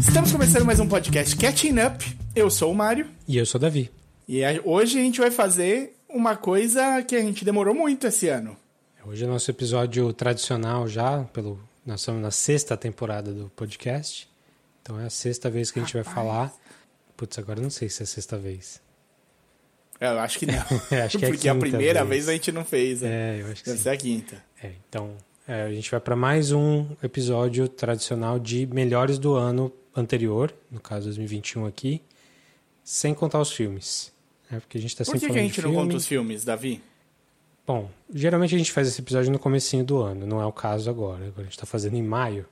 Estamos começando mais um podcast Catching Up. Eu sou o Mário. E eu sou o Davi. E a- hoje a gente vai fazer uma coisa que a gente demorou muito esse ano. Hoje é nosso episódio tradicional já, pelo nós estamos na sexta temporada do podcast. Então é a sexta vez que a gente vai falar. Putz, agora não sei se é a sexta vez. É, Eu acho que não. É, acho que é a Porque a quinta primeira vez. vez. a gente não fez. né? É, eu acho que Deve sim. ser a quinta. É, então, é, a gente vai para mais um episódio tradicional de melhores do ano anterior, no caso 2021 aqui, sem contar os filmes. Né? Porque a gente está Por sempre que, que a falando gente não conta os filmes, Davi? Bom, geralmente a gente faz esse episódio no comecinho do ano, não é o caso agora. Agora a gente está fazendo em maio.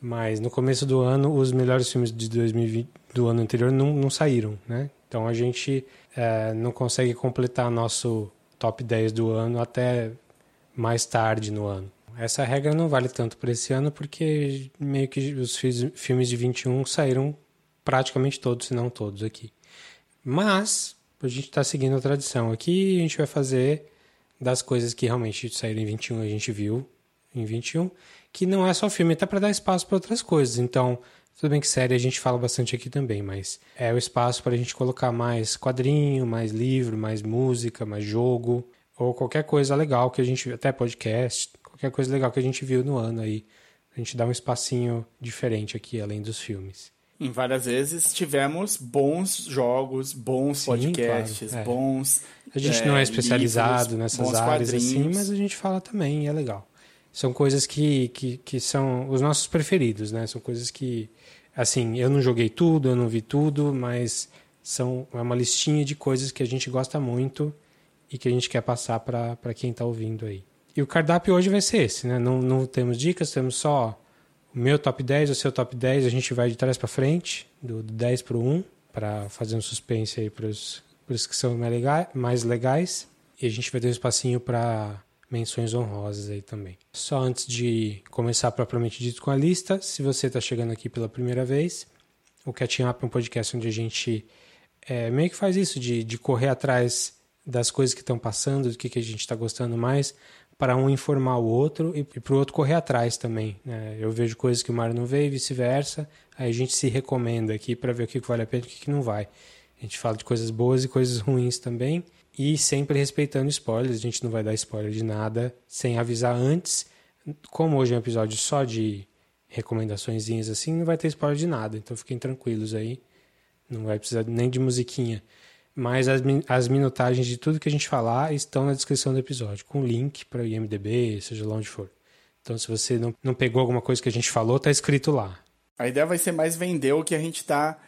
Mas no começo do ano, os melhores filmes de 2020 do ano anterior não, não saíram, né? Então a gente eh, não consegue completar nosso top 10 do ano até mais tarde no ano. Essa regra não vale tanto para esse ano porque meio que os fi- filmes de 21 saíram praticamente todos, se não todos aqui. Mas a gente está seguindo a tradição aqui a gente vai fazer das coisas que realmente saíram em 21 a gente viu em 21, que não é só filme, até para dar espaço para outras coisas. Então, tudo bem que série a gente fala bastante aqui também, mas é o espaço para a gente colocar mais quadrinho, mais livro, mais música, mais jogo, ou qualquer coisa legal que a gente até podcast, qualquer coisa legal que a gente viu no ano aí. A gente dá um espacinho diferente aqui, além dos filmes. Em várias vezes tivemos bons jogos, bons Sim, podcasts, claro, é. bons. A gente é, não é especializado livros, nessas áreas assim, mas a gente fala também e é legal. São coisas que, que, que são os nossos preferidos, né? São coisas que, assim, eu não joguei tudo, eu não vi tudo, mas são é uma listinha de coisas que a gente gosta muito e que a gente quer passar para quem está ouvindo aí. E o cardápio hoje vai ser esse, né? Não, não temos dicas, temos só meu top 10, o seu top 10, a gente vai de trás para frente, do, do 10 para o 1, para fazer um suspense aí para os que são mais legais, mais legais. E a gente vai ter um espacinho para menções honrosas aí também. Só antes de começar propriamente dito com a lista, se você está chegando aqui pela primeira vez, o Catching Up é um podcast onde a gente é, meio que faz isso, de, de correr atrás das coisas que estão passando, do que, que a gente está gostando mais, para um informar o outro e, e para o outro correr atrás também. né? Eu vejo coisas que o Mário não vê e vice-versa, aí a gente se recomenda aqui para ver o que, vale a pena e o que, que não vai. A gente fala de coisas boas e coisas ruins também, e sempre respeitando spoilers, a gente não vai dar spoiler de nada sem avisar antes. Como hoje é um episódio só de recomendaçõezinhas assim, não vai ter spoiler de nada, então fiquem tranquilos aí. Não vai precisar nem de musiquinha. Mas as, as minutagens de tudo que a gente falar estão na descrição do episódio, com link para o IMDB, seja lá onde for. Então, se você não, não pegou alguma coisa que a gente falou, tá escrito lá. A ideia vai ser mais vender o que a gente está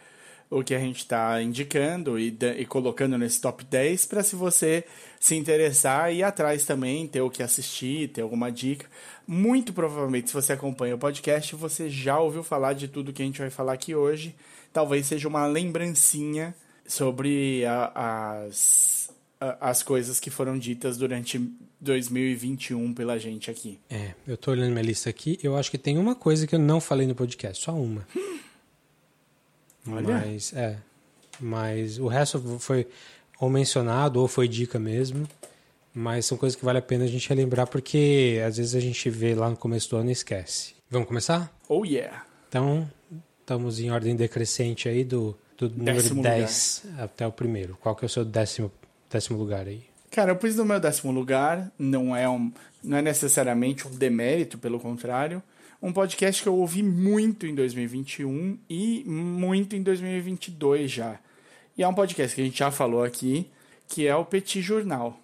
o que a gente tá indicando e, e colocando nesse top 10 para se você se interessar e ir atrás também, ter o que assistir, ter alguma dica. Muito provavelmente, se você acompanha o podcast, você já ouviu falar de tudo que a gente vai falar aqui hoje. Talvez seja uma lembrancinha sobre a- as, a- as coisas que foram ditas durante 2021 pela gente aqui. É, eu tô olhando minha lista aqui, eu acho que tem uma coisa que eu não falei no podcast, só uma. Olha. Mas, é. Mas o resto foi ou mencionado ou foi dica mesmo. Mas são coisas que vale a pena a gente relembrar porque às vezes a gente vê lá no começo do ano e esquece. Vamos começar? Oh yeah! Então, estamos em ordem decrescente aí do, do número Décimo 10 até o primeiro. Qual que é o seu décimo, décimo lugar aí? Cara, eu pus no meu décimo lugar, não é, um, não é necessariamente um demérito, pelo contrário. Um podcast que eu ouvi muito em 2021 e muito em 2022 já. E é um podcast que a gente já falou aqui, que é o Petit Jornal.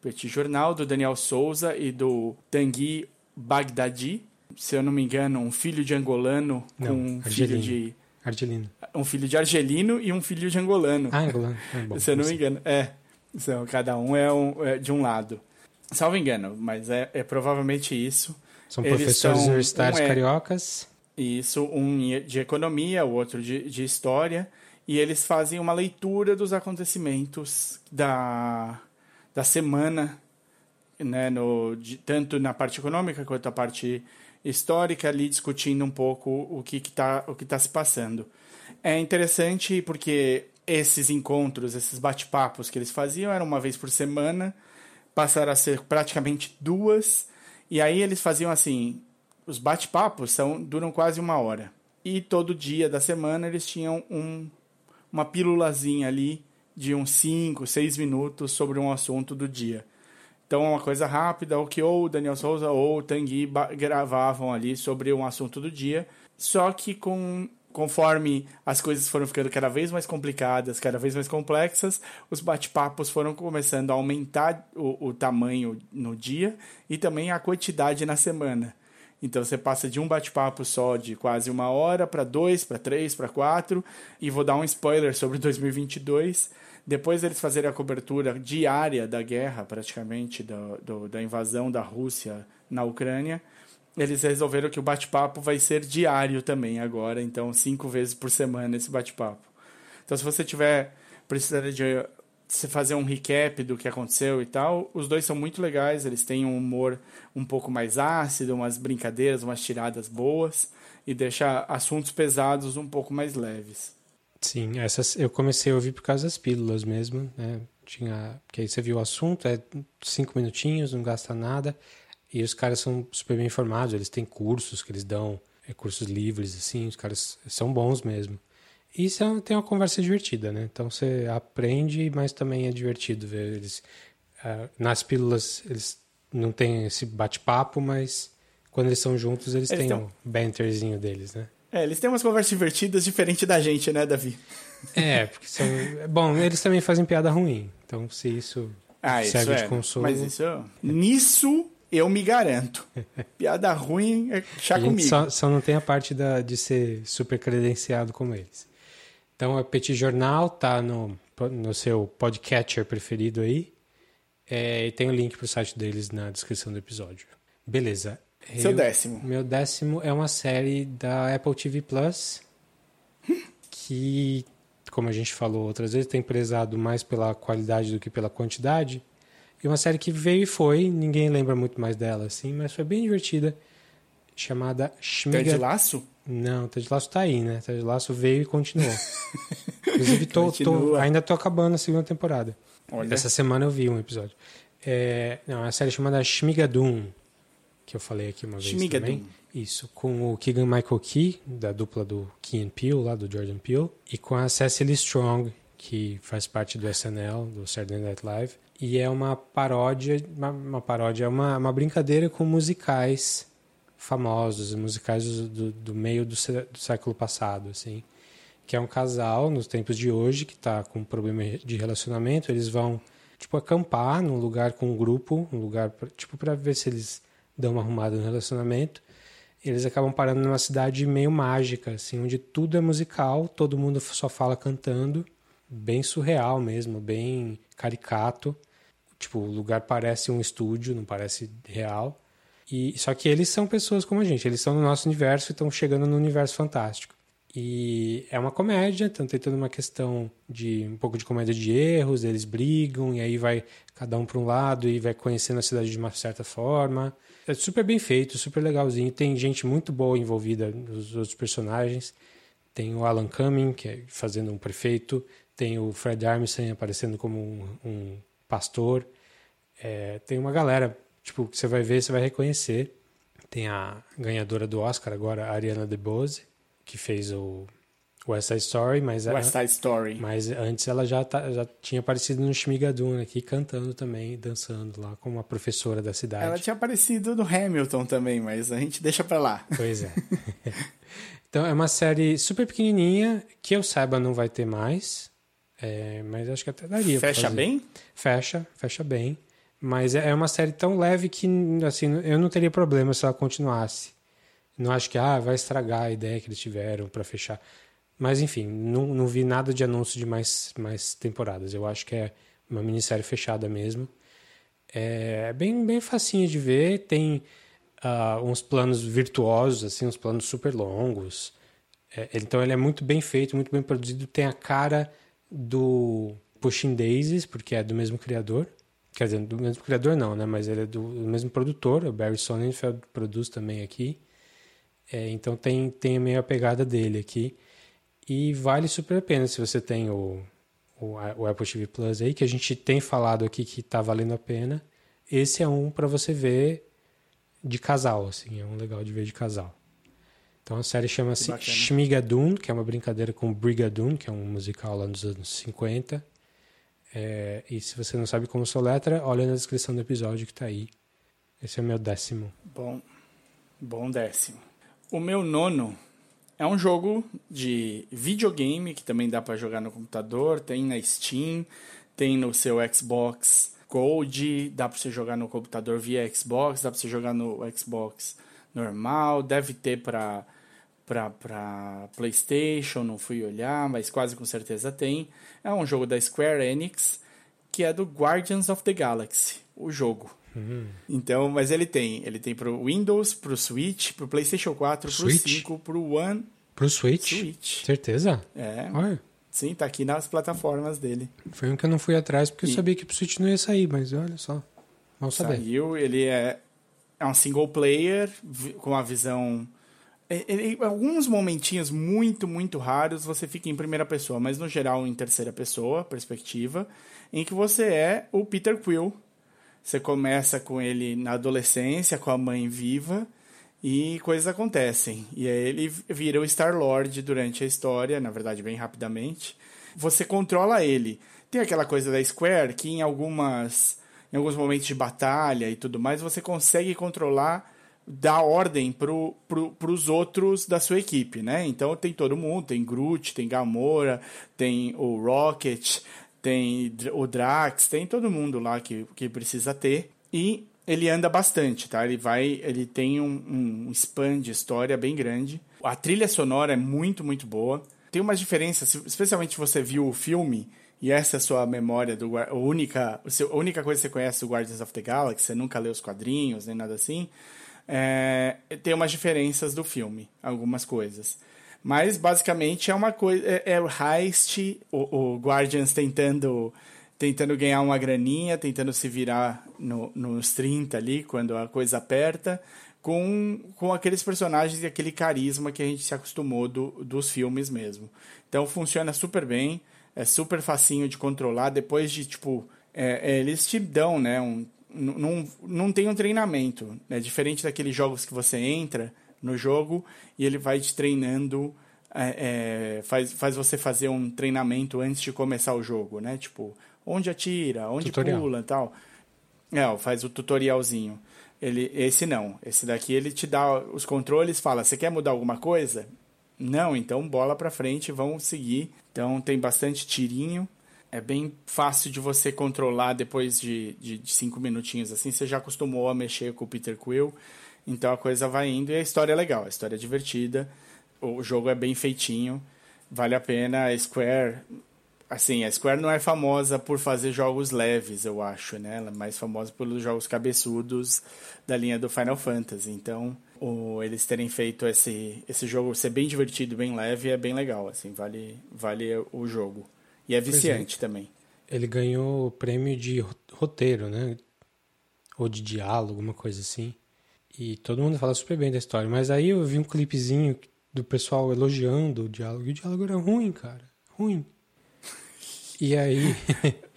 Petit Jornal do Daniel Souza e do Tanguy Bagdadi. Se eu não me engano, um filho de angolano Não, com um filho de Argelino. um filho de argelino e um filho de angolano. Ah, angolano. Ah, bom, Se eu não me engano. É. São, cada um é, um é de um lado. Salvo engano, mas é, é provavelmente isso. São Eles professores são- universitários um é- cariocas. Isso, um de economia, o outro de, de história. e eles fazem uma leitura dos acontecimentos da, da semana, né, no, de, tanto na parte econômica quanto na parte histórica, ali discutindo um pouco o que está tá se passando. É interessante porque esses encontros, esses bate-papos que eles faziam eram uma vez por semana, passaram a ser praticamente duas, e aí eles faziam assim, os bate-papos são duram quase uma hora. E todo dia da semana eles tinham um uma pílulazinha ali de uns 5, 6 minutos sobre um assunto do dia. Então uma coisa rápida, o que ou o Daniel Souza ou o Tanguy gravavam ali sobre um assunto do dia, só que com conforme as coisas foram ficando cada vez mais complicadas, cada vez mais complexas, os bate-papos foram começando a aumentar o, o tamanho no dia e também a quantidade na semana. Então você passa de um bate-papo só de quase uma hora para dois, para três, para quatro. E vou dar um spoiler sobre 2022. Depois eles fazerem a cobertura diária da guerra, praticamente, do, do, da invasão da Rússia na Ucrânia, eles resolveram que o bate-papo vai ser diário também agora. Então, cinco vezes por semana esse bate-papo. Então, se você tiver precisando de fazer um recap do que aconteceu e tal. Os dois são muito legais, eles têm um humor um pouco mais ácido, umas brincadeiras, umas tiradas boas e deixa assuntos pesados um pouco mais leves. Sim, essas eu comecei a ouvir por causa das pílulas mesmo, né? Tinha, que aí você viu o assunto, é cinco minutinhos, não gasta nada. E os caras são super bem informados, eles têm cursos que eles dão, é, cursos livres, assim, os caras são bons mesmo. E isso é, tem uma conversa divertida, né? Então você aprende, mas também é divertido ver eles. Uh, nas pílulas, eles não têm esse bate-papo, mas quando eles são juntos, eles, eles têm um banterzinho deles, né? É, eles têm umas conversas divertidas diferente da gente, né, Davi? É, porque são. Bom, eles também fazem piada ruim. Então, se isso ah, serve isso é. de consolo. Mas isso. Nisso eu me garanto. Piada ruim é chá comigo. Só, só não tem a parte da, de ser super credenciado como eles. Então, a Petit Jornal tá no, no seu podcatcher preferido aí. É, e tem o link para o site deles na descrição do episódio. Beleza. Seu Eu, décimo. Meu décimo é uma série da Apple TV Plus que, como a gente falou outras vezes, tem prezado mais pela qualidade do que pela quantidade. E uma série que veio e foi, ninguém lembra muito mais dela, assim, mas foi bem divertida, chamada Schmiga... Ted Laço? Não, Ted Laço tá aí, né? Ted Laço veio e continuou. Inclusive, tô, tô, ainda tô acabando a segunda temporada. Olha. Essa semana eu vi um episódio. É, não, é uma série chamada Shmigadun, que eu falei aqui uma vez Shmigadun. também. Isso, com o Keegan Michael Key, da dupla do Key and Peele, lá do Jordan Peele, e com a Cecily Strong, que faz parte do SNL, do Saturday Night Live. E é uma paródia, uma, uma paródia, é uma, uma brincadeira com musicais famosos, musicais do, do meio do, do, século passado, assim. Que é um casal, nos tempos de hoje, que está com um problema de relacionamento, eles vão, tipo, acampar num lugar com um grupo, um lugar, tipo, para ver se eles dão uma arrumada no relacionamento. Eles acabam parando numa cidade meio mágica, assim, onde tudo é musical, todo mundo só fala cantando, bem surreal mesmo, bem caricato. Tipo, o lugar parece um estúdio, não parece real. E só que eles são pessoas como a gente, eles estão no nosso universo e estão chegando no universo fantástico. E é uma comédia, então tem toda uma questão de um pouco de comédia de erros, eles brigam e aí vai cada um para um lado e vai conhecendo a cidade de uma certa forma. É super bem feito, super legalzinho. Tem gente muito boa envolvida nos outros personagens. Tem o Alan Cumming, que é fazendo um prefeito. Tem o Fred Armisen aparecendo como um, um pastor. É, tem uma galera tipo, que você vai ver, você vai reconhecer. Tem a ganhadora do Oscar agora, a Ariana DeBose, que fez o West Side Story, mas West Side Story. Mas antes ela já, tá, já tinha aparecido no Shmigadun aqui cantando também, dançando lá como a professora da cidade. Ela tinha aparecido no Hamilton também, mas a gente deixa para lá. Pois é. então é uma série super pequenininha que eu saiba não vai ter mais, é, mas acho que até daria. Fecha bem? Fecha, fecha bem. Mas é, é uma série tão leve que assim, eu não teria problema se ela continuasse. Não acho que ah, vai estragar a ideia que eles tiveram para fechar. Mas enfim, não, não vi nada de anúncio de mais, mais temporadas. Eu acho que é uma minissérie fechada mesmo. É bem, bem facinho de ver. Tem uh, uns planos virtuosos, assim, uns planos super longos. É, então ele é muito bem feito, muito bem produzido, tem a cara do Pushing Daisies, porque é do mesmo criador. Quer dizer, do mesmo criador não, né? Mas ele é do, do mesmo produtor, o Barry Sonnenfeld produz também aqui. É, então tem, tem meio a pegada dele aqui. E vale super a pena se você tem o, o, o Apple TV Plus aí, que a gente tem falado aqui que tá valendo a pena. Esse é um para você ver de casal, assim, é um legal de ver de casal. Então a série chama-se Shmigadoon, que é uma brincadeira com Brigadoon, que é um musical lá nos anos 50. É, e se você não sabe como soletra, olha na descrição do episódio que está aí. Esse é o meu décimo. Bom, bom décimo. O meu nono é um jogo de videogame que também dá para jogar no computador, tem na Steam, tem no seu Xbox Gold, dá para você jogar no computador via Xbox, dá para você jogar no Xbox normal, deve ter para para PlayStation, não fui olhar, mas quase com certeza tem. É um jogo da Square Enix que é do Guardians of the Galaxy, o jogo. Uhum. Então, mas ele tem, ele tem pro Windows, pro Switch, pro PlayStation 4, Switch? pro 5, pro One, pro Switch. Switch. Certeza? É. Olha. Sim, tá aqui nas plataformas dele. Foi um que eu não fui atrás porque e... eu sabia que pro Switch não ia sair, mas olha só. Vamos saber. Saiu, ele é, é um single player com a visão. Em alguns momentinhos muito, muito raros você fica em primeira pessoa, mas no geral em terceira pessoa, perspectiva, em que você é o Peter Quill. Você começa com ele na adolescência, com a mãe viva, e coisas acontecem. E aí ele vira o Star-Lord durante a história, na verdade, bem rapidamente. Você controla ele. Tem aquela coisa da Square que em algumas em alguns momentos de batalha e tudo mais, você consegue controlar dar ordem para pro, os outros da sua equipe, né? Então tem todo mundo, tem Groot, tem Gamora, tem o Rocket, tem o Drax, tem todo mundo lá que, que precisa ter. E ele anda bastante, tá? Ele vai, ele tem um, um span de história bem grande. A trilha sonora é muito, muito boa. Tem umas diferenças, especialmente se você viu o filme e essa é a sua memória do a única, a única coisa que você conhece do Guardians of the Galaxy, você nunca leu os quadrinhos nem nada assim. É, tem umas diferenças do filme, algumas coisas. Mas basicamente é uma coisa. É, é o heist, o, o Guardians tentando tentando ganhar uma graninha, tentando se virar no, nos 30 ali, quando a coisa aperta, com, com aqueles personagens e aquele carisma que a gente se acostumou do, dos filmes mesmo. Então funciona super bem, é super facinho de controlar, depois de, tipo, é, é, eles te dão, né, um, não, não tem um treinamento, é né, diferente daqueles jogos que você entra no jogo e ele vai te treinando, é, é, faz, faz você fazer um treinamento antes de começar o jogo, né, tipo onde atira, onde Tutorial. pula e tal. É, faz o tutorialzinho. Ele, esse não. Esse daqui ele te dá os controles, fala: "Você quer mudar alguma coisa?" Não, então bola para frente, vamos seguir. Então tem bastante tirinho. É bem fácil de você controlar depois de, de, de cinco minutinhos assim. Você já acostumou a mexer com o Peter Quill. Então a coisa vai indo e a história é legal, a história é divertida. O jogo é bem feitinho, vale a pena. A Square Assim, a Square não é famosa por fazer jogos leves, eu acho, né? Ela é mais famosa pelos jogos cabeçudos da linha do Final Fantasy. Então, o, eles terem feito esse, esse jogo ser bem divertido, bem leve, é bem legal, assim, vale, vale o jogo. E é viciante é. também. Ele ganhou o prêmio de roteiro, né? Ou de diálogo, alguma coisa assim. E todo mundo fala super bem da história. Mas aí eu vi um clipezinho do pessoal elogiando o diálogo. E o diálogo era ruim, cara. Ruim. E aí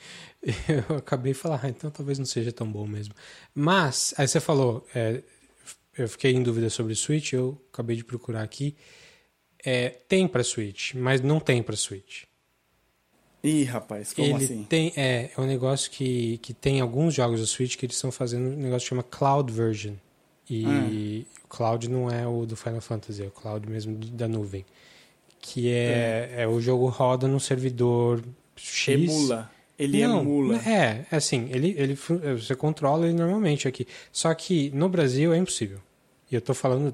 eu acabei de falar, ah, então talvez não seja tão bom mesmo. Mas, aí você falou, é, eu fiquei em dúvida sobre Switch, eu acabei de procurar aqui. É, tem para Switch, mas não tem para Switch. Ih, rapaz, como Ele assim? Tem, é, é um negócio que, que tem alguns jogos do Switch que eles estão fazendo um negócio que chama Cloud Version. E hum. o Cloud não é o do Final Fantasy, é o Cloud mesmo da nuvem. Que é, é. é o jogo roda no servidor X. Emula. Ele não, emula. É, é assim, ele, ele, você controla ele normalmente aqui. Só que no Brasil é impossível. E eu estou falando,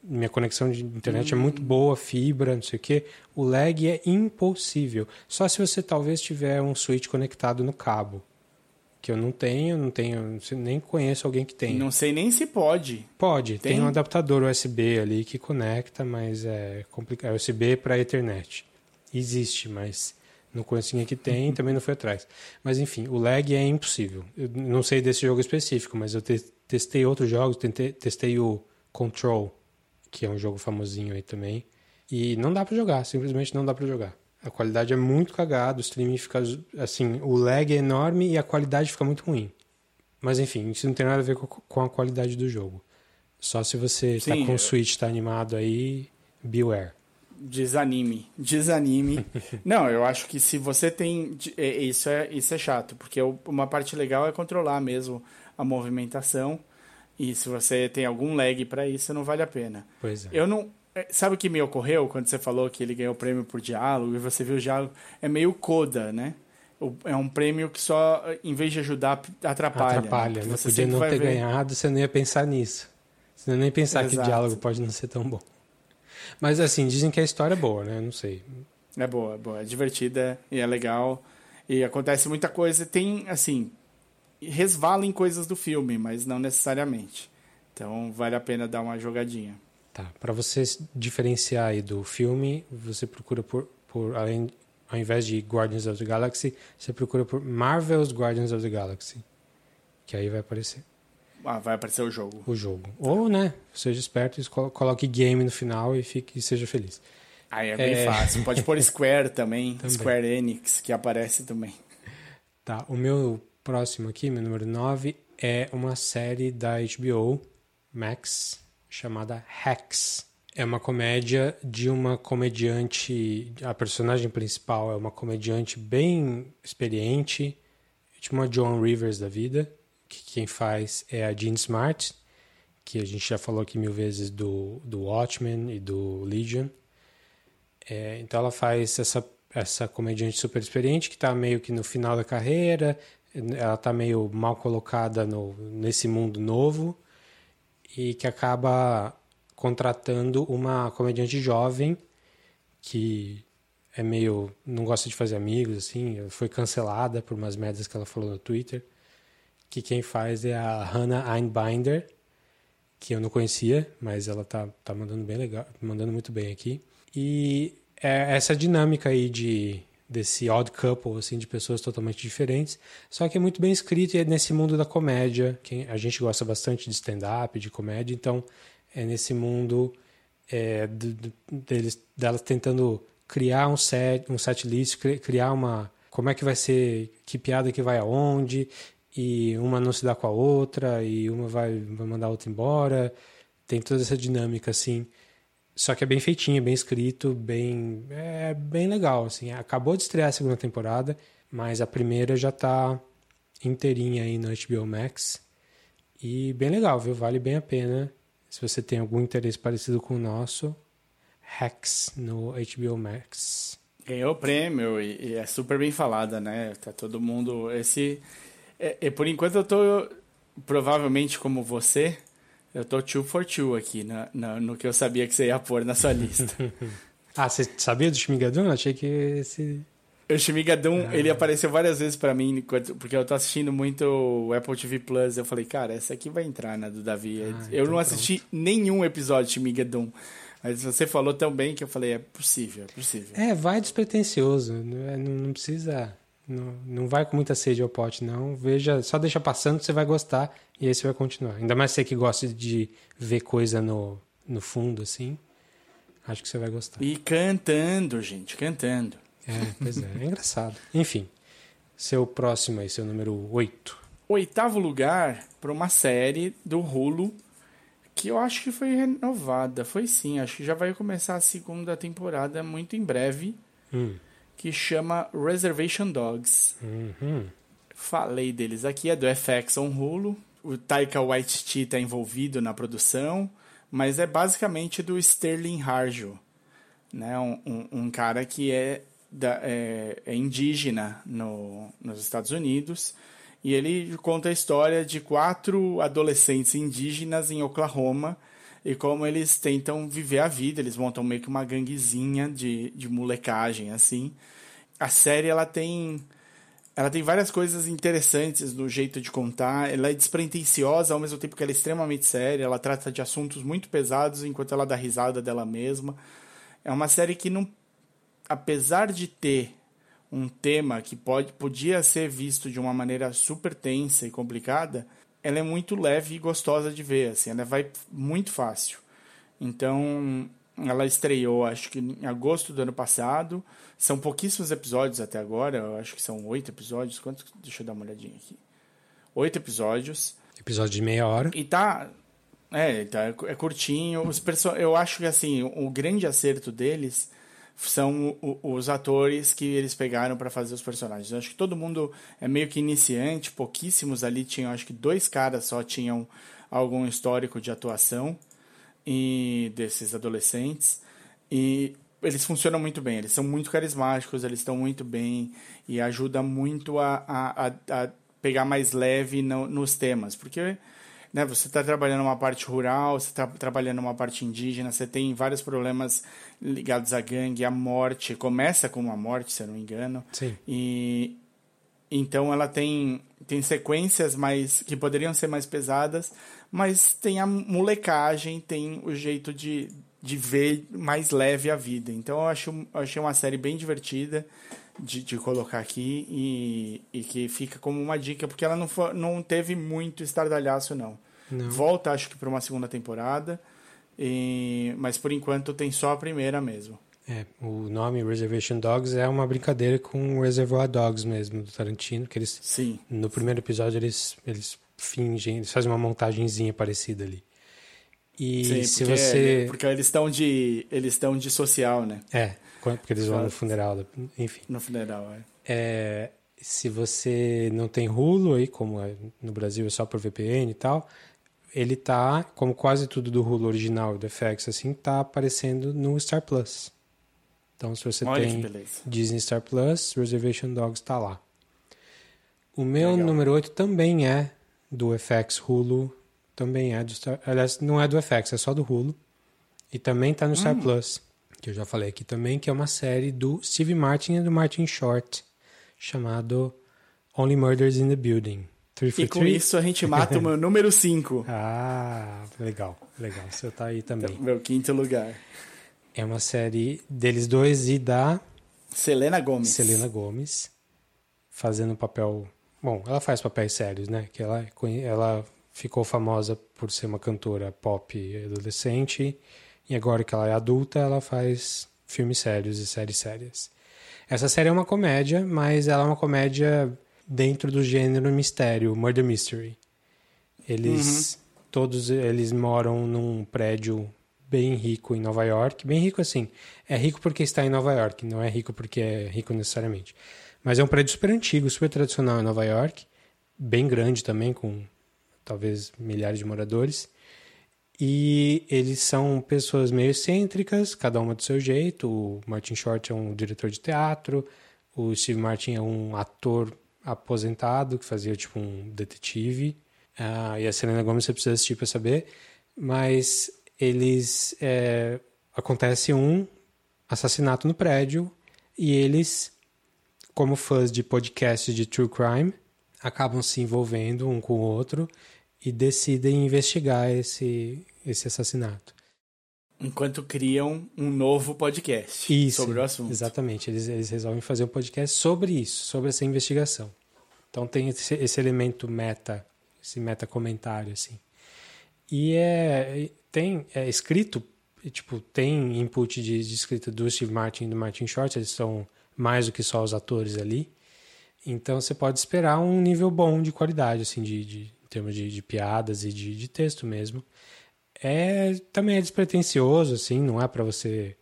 minha conexão de internet hum. é muito boa, fibra, não sei o quê. O lag é impossível. Só se você talvez tiver um switch conectado no cabo. Que eu não tenho, não tenho, nem conheço alguém que tenha. Não sei nem se pode. Pode, tem, tem um adaptador USB ali que conecta, mas é complicado. É USB para Ethernet. Existe, mas não conheço ninguém que tem, também não fui atrás. Mas enfim, o lag é impossível. Eu não sei desse jogo específico, mas eu te testei outros jogos, tentei, testei o Control, que é um jogo famosinho aí também, e não dá para jogar, simplesmente não dá para jogar. A qualidade é muito cagada, o streaming fica assim, o lag é enorme e a qualidade fica muito ruim. Mas enfim, isso não tem nada a ver com a qualidade do jogo. Só se você está com o Switch, está animado aí, beware. Desanime, desanime. não, eu acho que se você tem. É, isso é, isso é chato, porque uma parte legal é controlar mesmo a movimentação. E se você tem algum lag para isso, não vale a pena. Pois é. Eu não. É, sabe o que me ocorreu quando você falou que ele ganhou o prêmio por diálogo e você viu o diálogo? É meio coda, né? É um prêmio que só, em vez de ajudar, atrapalha. Atrapalha, né? Você podia não ter ver... ganhado, você não ia pensar nisso. Você não ia nem pensar Exato. que o diálogo pode não ser tão bom. Mas assim, dizem que a história é boa, né? Não sei. É boa, é boa. É divertida e é legal. E acontece muita coisa. Tem, assim, resvala em coisas do filme, mas não necessariamente. Então vale a pena dar uma jogadinha. Tá. Para você diferenciar aí do filme, você procura por, por além, ao invés de Guardians of the Galaxy, você procura por Marvel's Guardians of the Galaxy. Que aí vai aparecer. Ah, vai aparecer o jogo. O jogo. Ou, né, seja esperto e coloque game no final e, fique, e seja feliz. Aí é bem é... fácil. Pode pôr Square também, também, Square Enix, que aparece também. Tá, o meu próximo aqui, meu número 9, é uma série da HBO Max chamada Hacks. É uma comédia de uma comediante. A personagem principal é uma comediante bem experiente, tipo uma Joan Rivers da vida. Que quem faz é a Jean Smart, que a gente já falou aqui mil vezes do, do Watchmen e do Legion. É, então ela faz essa, essa comediante super experiente que está meio que no final da carreira, ela está meio mal colocada no, nesse mundo novo e que acaba contratando uma comediante jovem que é meio não gosta de fazer amigos assim foi cancelada por umas merdas que ela falou no Twitter que quem faz é a Hannah Einbinder que eu não conhecia mas ela tá, tá mandando bem legal mandando muito bem aqui. E é essa dinâmica aí de desse odd couple assim de pessoas totalmente diferentes só que é muito bem escrito e é nesse mundo da comédia que a gente gosta bastante de stand up de comédia então é nesse mundo é, deles delas tentando criar um set um set list criar uma como é que vai ser que piada que vai aonde e uma não se dá com a outra e uma vai, vai mandar a outra embora. Tem toda essa dinâmica assim só que é bem feitinho, bem escrito, bem é bem legal assim. Acabou de estrear a segunda temporada, mas a primeira já está inteirinha aí no HBO Max. E bem legal, viu? Vale bem a pena. Se você tem algum interesse parecido com o nosso, Hacks no HBO Max. Ganhou o prêmio e, e, é super bem falada, né? Tá todo mundo. Esse. É, é, por enquanto eu tô provavelmente como você, eu tô two for two aqui na, na, no que eu sabia que você ia pôr na sua lista. ah, você sabia do Shmigadun? Eu achei que esse... O Shmigadun, ah. ele apareceu várias vezes para mim, porque eu tô assistindo muito o Apple TV Plus. Eu falei, cara, essa aqui vai entrar na do Davi. Ah, eu então não assisti pronto. nenhum episódio de Shmigadun. Mas você falou tão bem que eu falei, é possível, é possível. É, vai despretensioso. Não, é, não precisa... Não, não vai com muita sede ao pote, não. Veja, só deixa passando, você vai gostar e aí você vai continuar. Ainda mais você que gosta de ver coisa no, no fundo, assim. Acho que você vai gostar. E cantando, gente, cantando. É, pois é, é engraçado. Enfim, seu próximo aí, seu número 8. Oitavo lugar para uma série do Hulu que eu acho que foi renovada. Foi sim, acho que já vai começar a segunda temporada muito em breve. Hum. Que chama Reservation Dogs. Uhum. Falei deles aqui, é do FX on Hulu o Taika Waititi está envolvido na produção, mas é basicamente do Sterling Harjo, né? um, um, um cara que é, da, é, é indígena no, nos Estados Unidos e ele conta a história de quatro adolescentes indígenas em Oklahoma e como eles tentam viver a vida, eles montam meio que uma ganguezinha de, de molecagem, assim. A série, ela tem ela tem várias coisas interessantes no jeito de contar. Ela é despretensiosa ao mesmo tempo que ela é extremamente séria. Ela trata de assuntos muito pesados enquanto ela dá risada dela mesma. É uma série que não, apesar de ter um tema que pode, podia ser visto de uma maneira super tensa e complicada, ela é muito leve e gostosa de ver. Assim, ela vai muito fácil. Então, ela estreou, acho que em agosto do ano passado. São pouquíssimos episódios até agora. Eu acho que são oito episódios. Quantos? Deixa eu dar uma olhadinha aqui. Oito episódios. Episódio de meia hora. E tá. É, tá, é curtinho. Os perso eu acho que assim, o grande acerto deles são os atores que eles pegaram para fazer os personagens. Eu acho que todo mundo é meio que iniciante, pouquíssimos ali tinham, acho que dois caras só tinham algum histórico de atuação e desses adolescentes. E eles funcionam muito bem, eles são muito carismáticos, eles estão muito bem e ajuda muito a, a, a pegar mais leve no, nos temas, porque né, você está trabalhando uma parte rural, você está trabalhando uma parte indígena, você tem vários problemas ligados à gangue, à morte, começa com uma morte, se eu não me engano, Sim. e então ela tem tem sequências mais que poderiam ser mais pesadas, mas tem a molecagem, tem o jeito de, de ver mais leve a vida. Então eu acho, eu achei uma série bem divertida de, de colocar aqui e, e que fica como uma dica, porque ela não, foi, não teve muito estardalhaço, não. Não. Volta, acho que, para uma segunda temporada, e, mas por enquanto tem só a primeira mesmo. É, o nome Reservation Dogs é uma brincadeira com Reservoir Dogs mesmo, do Tarantino, que eles Sim. no primeiro episódio eles, eles fingem, eles fazem uma montagenzinha parecida ali. E Sim, se porque, você porque eles estão de eles estão de social, né? é, porque eles vão no funeral, enfim. No funeral, é. É, se você não tem Hulu aí, como é no Brasil é só por VPN e tal, ele tá, como quase tudo do Hulu original do FX assim, tá aparecendo no Star Plus. Então se você Olha tem. Disney Star Plus, Reservation Dogs tá lá. O meu Legal. número 8 também é do FX Hulu, também é do Star, aliás, não é do FX, é só do Hulu. E também tá no Star Hum. Plus, que eu já falei aqui também, que é uma série do Steve Martin e do Martin Short, chamado Only Murders in the Building. Three E com Three? isso a gente mata o meu número 5, Ah, legal, legal. Você tá aí também. meu quinto lugar. É uma série deles dois e da Selena Gomes. Selena Gomes, fazendo papel. Bom, ela faz papéis sérios, né? Que ela, é ela ficou famosa por ser uma cantora pop adolescente, e agora que ela é adulta, ela faz filmes sérios e séries sérias. Essa série é uma comédia, mas ela é uma comédia dentro do gênero mistério, murder mystery. Eles todos eles moram num prédio bem rico em Nova York, bem rico assim. É rico porque está em Nova York, não é rico porque é rico necessariamente. Mas é um prédio super antigo, super tradicional em Nova York, bem grande também, com talvez milhares de moradores. E eles são pessoas meio excêntricas, cada uma do seu jeito. O Martin Short é um diretor de teatro, o Steve Martin é um ator aposentado que fazia tipo um detetive. Ah, e a Selena Gomez você precisa assistir para saber. Mas eles. É, acontece um assassinato no prédio e eles, como fãs de podcasts de true crime, acabam se envolvendo um com o outro e decidem investigar esse, esse assassinato. Enquanto criam um novo podcast Isso, sobre o assunto. Exatamente, eles, eles resolvem fazer um podcast sobre isso, sobre essa investigação. Então tem esse, esse elemento meta, esse meta comentário assim. E é tem é escrito, tipo, tem input de, de escrita do Steve Martin e do Martin Short, eles são mais do que só os atores ali. Então você pode esperar um nível bom de qualidade, assim, de, de em termos de, de piadas e de, de texto mesmo. É também é despretensioso, assim, não é para você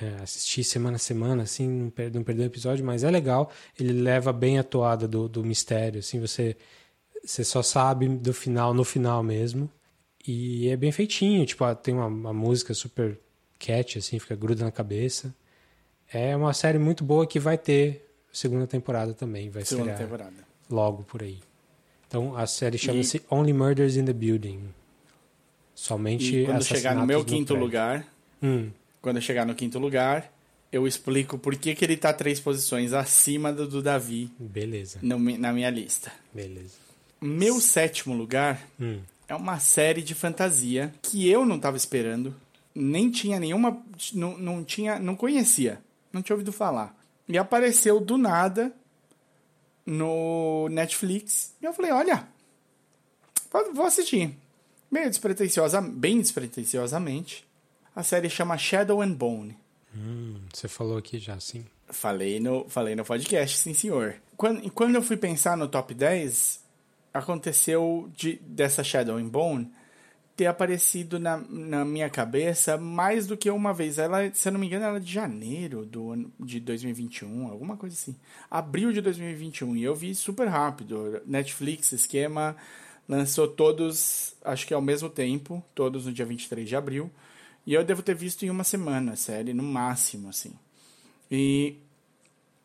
é, assistir semana a semana, assim, não, per não perder um episódio, mas é legal. Ele leva bem a toada do, do mistério, assim, você, você só sabe do final, no final mesmo. E é bem feitinho, tipo, tem uma, uma música super catchy, assim, fica gruda na cabeça. É uma série muito boa que vai ter segunda temporada também, vai ser logo por aí. Então a série chama-se Only Murders in the Building. Somente E quando chegar no meu quinto prédio. lugar, Hum, quando eu chegar no quinto lugar, eu explico por que, que ele tá três posições acima do, do Davi Beleza. no na minha lista. Beleza. Meu sétimo lugar Hum. é uma série de fantasia que eu não tava esperando, nem tinha nenhuma, não, não tinha, não conhecia, não tinha ouvido falar. E apareceu do nada no Netflix. E eu falei, olha, vou assistir. Meio despretensiosa, bem despretensiosamente. A série chama Shadow and Bone. Hum, você falou aqui já, sim. Falei no, falei no podcast, sim senhor. Quando, quando eu fui pensar no top 10, aconteceu de, dessa Shadow and Bone ter aparecido na, na minha cabeça mais do que uma vez. Ela, se eu não me engano, ela é de janeiro do ano de 2021, alguma coisa assim. Abril de 2021. E eu vi super rápido. Netflix, esquema, lançou todos, acho que ao mesmo tempo, todos no dia 23 de abril. E eu devo ter visto em uma semana a série, no máximo, assim. E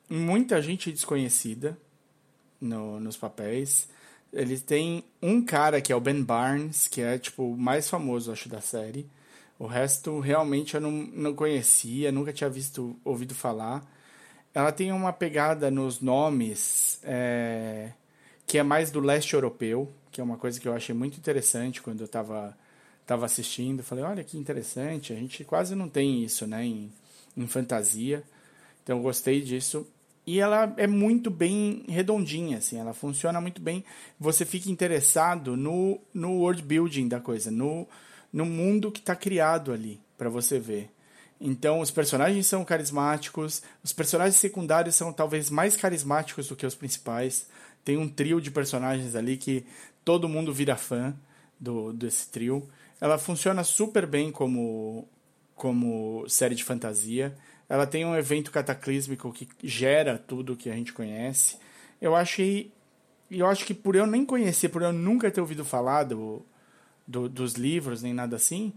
muita gente desconhecida no, nos papéis. Eles têm um cara que é o Ben Barnes, que é tipo o mais famoso, acho, da série. O resto realmente eu não, não conhecia, nunca tinha visto, ouvido falar. Ela tem uma pegada nos nomes é, que é mais do leste europeu, que é uma coisa que eu achei muito interessante quando eu estava tava assistindo. Falei, olha que interessante, a gente quase não tem isso né, em, em fantasia. Então eu gostei disso. E ela é muito bem redondinha, assim, ela funciona muito bem. Você fica interessado no, no world building da coisa, no, no mundo que está criado ali para você ver. Então os personagens são carismáticos, os personagens secundários são talvez mais carismáticos do que os principais. Tem um trio de personagens ali que todo mundo vira fã do desse trio. Ela funciona super bem como como série de fantasia. Ela tem um evento cataclísmico que gera tudo que a gente conhece. Eu achei. Eu acho que por eu nem conhecer, por eu nunca ter ouvido falar do, do, dos livros nem nada assim,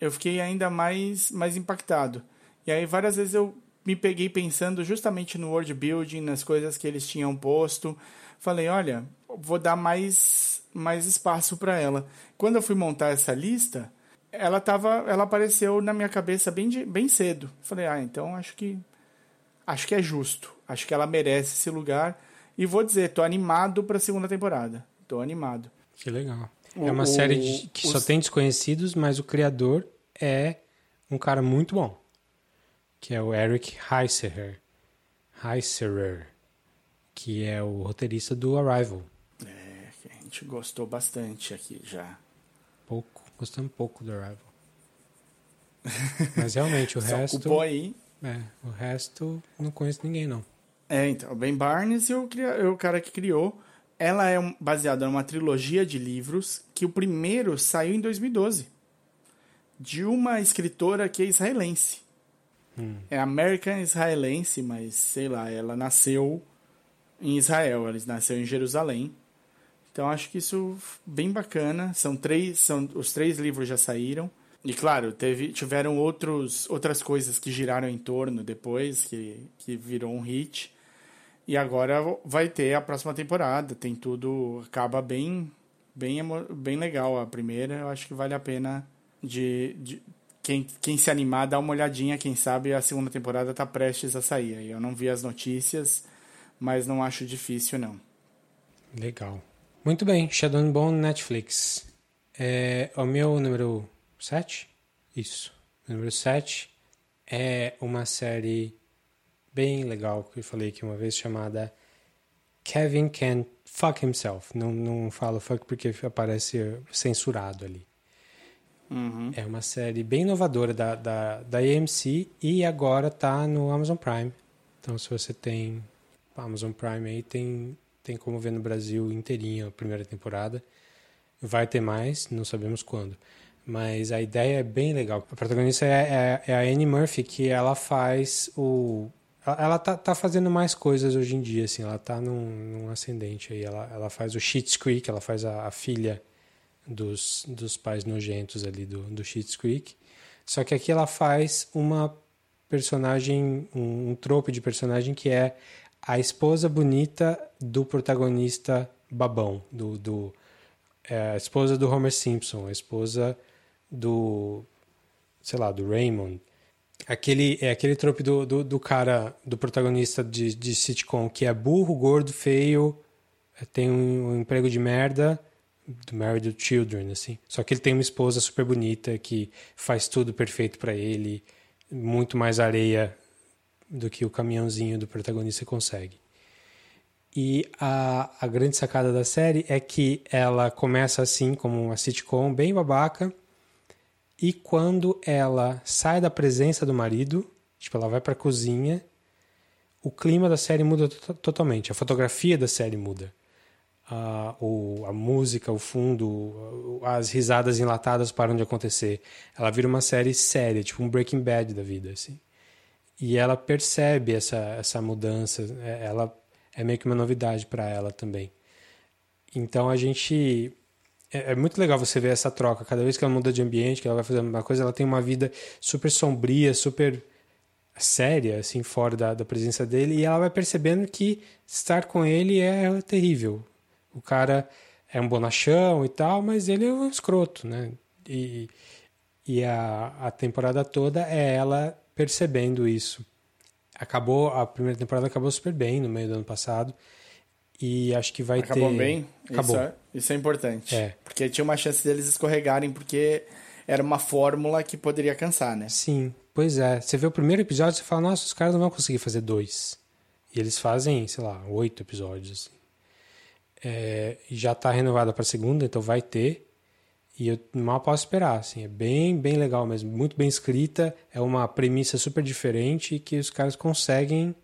eu fiquei ainda mais, mais impactado. E aí várias vezes eu me peguei pensando justamente no world building, nas coisas que eles tinham posto. Falei, olha, vou dar mais, mais espaço para ela. Quando eu fui montar essa lista, ela tava, ela apareceu na minha cabeça bem, de, bem cedo. Falei, ah, então acho que acho que é justo. Acho que ela merece esse lugar. E vou dizer, tô animado para a segunda temporada. Tô animado. Que legal. O- é uma o- série de- que os- só tem desconhecidos, mas o criador é um cara muito bom. Que é o Eric Heiserer. Heiserer. Que é o roteirista do Arrival. Gente gostou bastante aqui já. Pouco. Gostamos pouco do Arrival. Mas realmente o resto. ocupou aí. É, o resto não conheço ninguém, não. É, então, o Ben Barnes e o, o cara que criou. Ela é baseada numa trilogia de livros que o primeiro saiu em 2012. De uma escritora que é israelense. É American israelense, mas sei lá, ela nasceu em Israel, ela nasceu em Jerusalém. Então acho que isso bem bacana. São três, são os três livros já saíram. E claro, teve, tiveram outros, outras coisas que giraram em torno depois, que, que virou um hit. E agora vai ter a próxima temporada. Tem tudo. Acaba bem, bem, bem legal a primeira. Eu acho que vale a pena de. de quem, quem se animar, dá uma olhadinha. Quem sabe a segunda temporada tá prestes a sair. Eu não vi as notícias, mas não acho difícil, não. Legal. Muito bem, Shadow and Bone Netflix. É, o meu número 7? Isso. O número 7 é uma série bem legal que eu falei aqui uma vez chamada Kevin Can Fuck Himself. Não, não falo fuck porque aparece censurado ali. Uhum. É uma série bem inovadora da, da, da AMC e agora tá no Amazon Prime. Então, se você tem Amazon Prime aí, tem, tem como ver no Brasil inteirinho a primeira temporada. Vai ter mais, não sabemos quando. Mas a ideia é bem legal. A protagonista é, é, é a Annie Murphy, que ela faz o. Ela, tá, tá fazendo mais coisas hoje em dia, assim. Ela tá num, num ascendente aí. Ela, ela faz o Schitt's Creek, ela faz a, a filha dos, dos pais nojentos ali do, do Schitt's Creek. Só que aqui ela faz uma personagem, um, um trope de personagem que é a esposa bonita do protagonista babão, do, do é, a esposa do Homer Simpson, a esposa do, sei lá, do Raymond. Aquele, é aquele trope do, do, do cara, do protagonista de, de sitcom, que é burro, gordo, feio, tem um, um emprego de merda, do Married to Children, assim. Só que ele tem uma esposa super bonita que faz tudo perfeito para ele, muito mais areia do que o caminhãozinho do protagonista consegue. E a, a grande sacada da série é que ela começa assim, como uma sitcom bem babaca, e quando ela sai da presença do marido, tipo, ela vai para a cozinha, o clima da série muda totalmente, a fotografia da série muda. A, o, a música, o fundo, as risadas enlatadas param de acontecer. Ela vira uma série séria, tipo um Breaking Bad da vida, assim. E ela percebe essa, essa mudança, é, ela é meio que uma novidade para ela também. Então a gente é, é, muito legal você ver essa troca. Cada vez que ela muda de ambiente, que ela vai fazer uma coisa, ela tem uma vida super sombria, super séria, assim, fora da, da presença dele, e ela vai percebendo que estar com ele é terrível. O cara é um bonachão e tal, mas ele é um escroto, né? E, e a, a temporada toda é ela percebendo isso. Acabou, a primeira temporada acabou super bem no meio do ano passado. E acho que vai Acabou ter. bem? Acabou. Isso é, isso é importante. É. Porque tinha uma chance deles escorregarem, porque era uma fórmula que poderia cansar, né? Sim, pois é. Você vê o primeiro episódio e fala, nossa, os caras não vão conseguir fazer dois. E eles fazem, sei lá, oito episódios. Assim. É, já está renovada para a segunda, então vai ter. E eu mal posso esperar, assim, é bem, bem legal mesmo, muito bem escrita, é uma premissa super diferente que os caras conseguem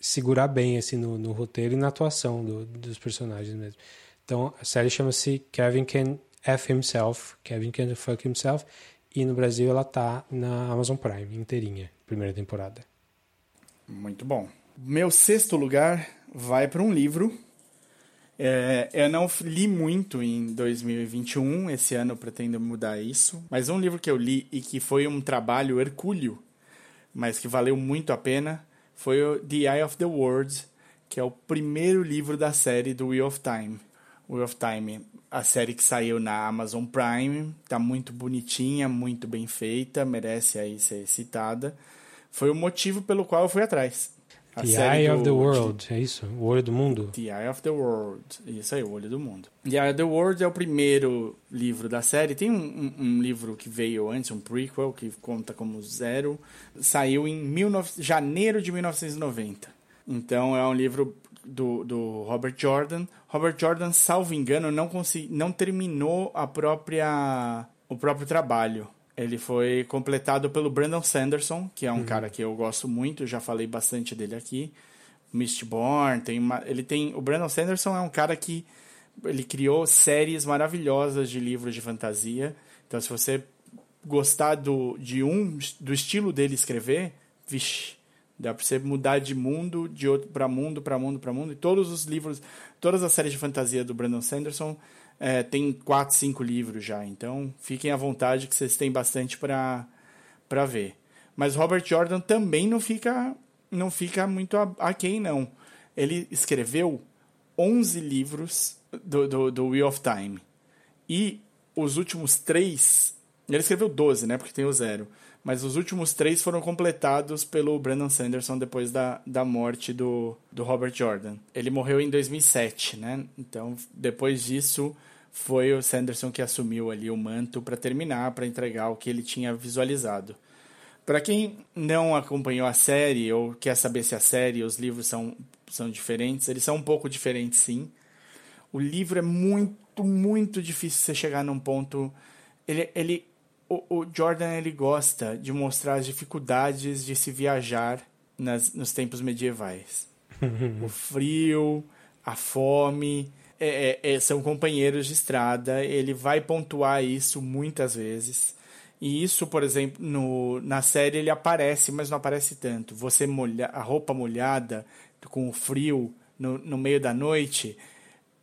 segurar bem assim no, no roteiro e na atuação do, dos personagens mesmo. Então a série chama-se Kevin Can F Himself, Kevin Can Fuck Himself, e no Brasil ela tá na Amazon Prime inteirinha, primeira temporada. Muito bom. Meu sexto lugar vai para um livro. É, eu não li muito em 2021, esse ano eu pretendo mudar isso, mas um livro que eu li e que foi um trabalho hercúleo, mas que valeu muito a pena, foi o The Eye of the World, que é o primeiro livro da série do Wheel of Time. Wheel of Time, a série que saiu na Amazon Prime, tá muito bonitinha, muito bem feita, merece aí ser citada. Foi o motivo pelo qual eu fui atrás. A the Eye of the World, é isso? O Olho do Mundo? The Eye of the World, isso aí, o Olho do Mundo. The Eye of the World é o primeiro livro da série. Tem um, um, um livro que veio antes, um prequel, que conta como zero. Saiu em 19, janeiro de 1990. Então é um livro do, do Robert Jordan. Robert Jordan, salvo engano, não, consegui, não terminou a própria, o próprio trabalho. Ele foi completado pelo Brandon Sanderson, que é um uhum. cara que eu gosto muito, já falei bastante dele aqui. Mistborn, tem uma, ele tem, o Brandon Sanderson é um cara que ele criou séries maravilhosas de livros de fantasia. Então, se você gostar do, de um do estilo dele escrever, vixe, dá para você mudar de mundo, de outro para mundo, para mundo, para mundo. E todos os livros, todas as séries de fantasia do Brandon Sanderson é, tem quatro, cinco livros já, então fiquem à vontade que vocês têm bastante para ver. Mas Robert Jordan também não fica, não fica muito aquém, não. Ele escreveu 11 livros do, do, do Wheel of Time. E os últimos três. Ele escreveu 12, né? Porque tem o zero. Mas os últimos três foram completados pelo Brandon Sanderson depois da, da morte do, do Robert Jordan. Ele morreu em 2007, né? Então, depois disso, foi o Sanderson que assumiu ali o manto para terminar, para entregar o que ele tinha visualizado. Para quem não acompanhou a série ou quer saber se a série e os livros são, são diferentes, eles são um pouco diferentes sim. O livro é muito, muito difícil você chegar num ponto. Ele, ele, o, o Jordan ele gosta de mostrar as dificuldades de se viajar nas, nos tempos medievais. o frio, a fome, é, é, é, são companheiros de estrada, ele vai pontuar isso muitas vezes. E isso, por exemplo, no, na série ele aparece, mas não aparece tanto. Você molha, a roupa molhada, com o frio no, no meio da noite,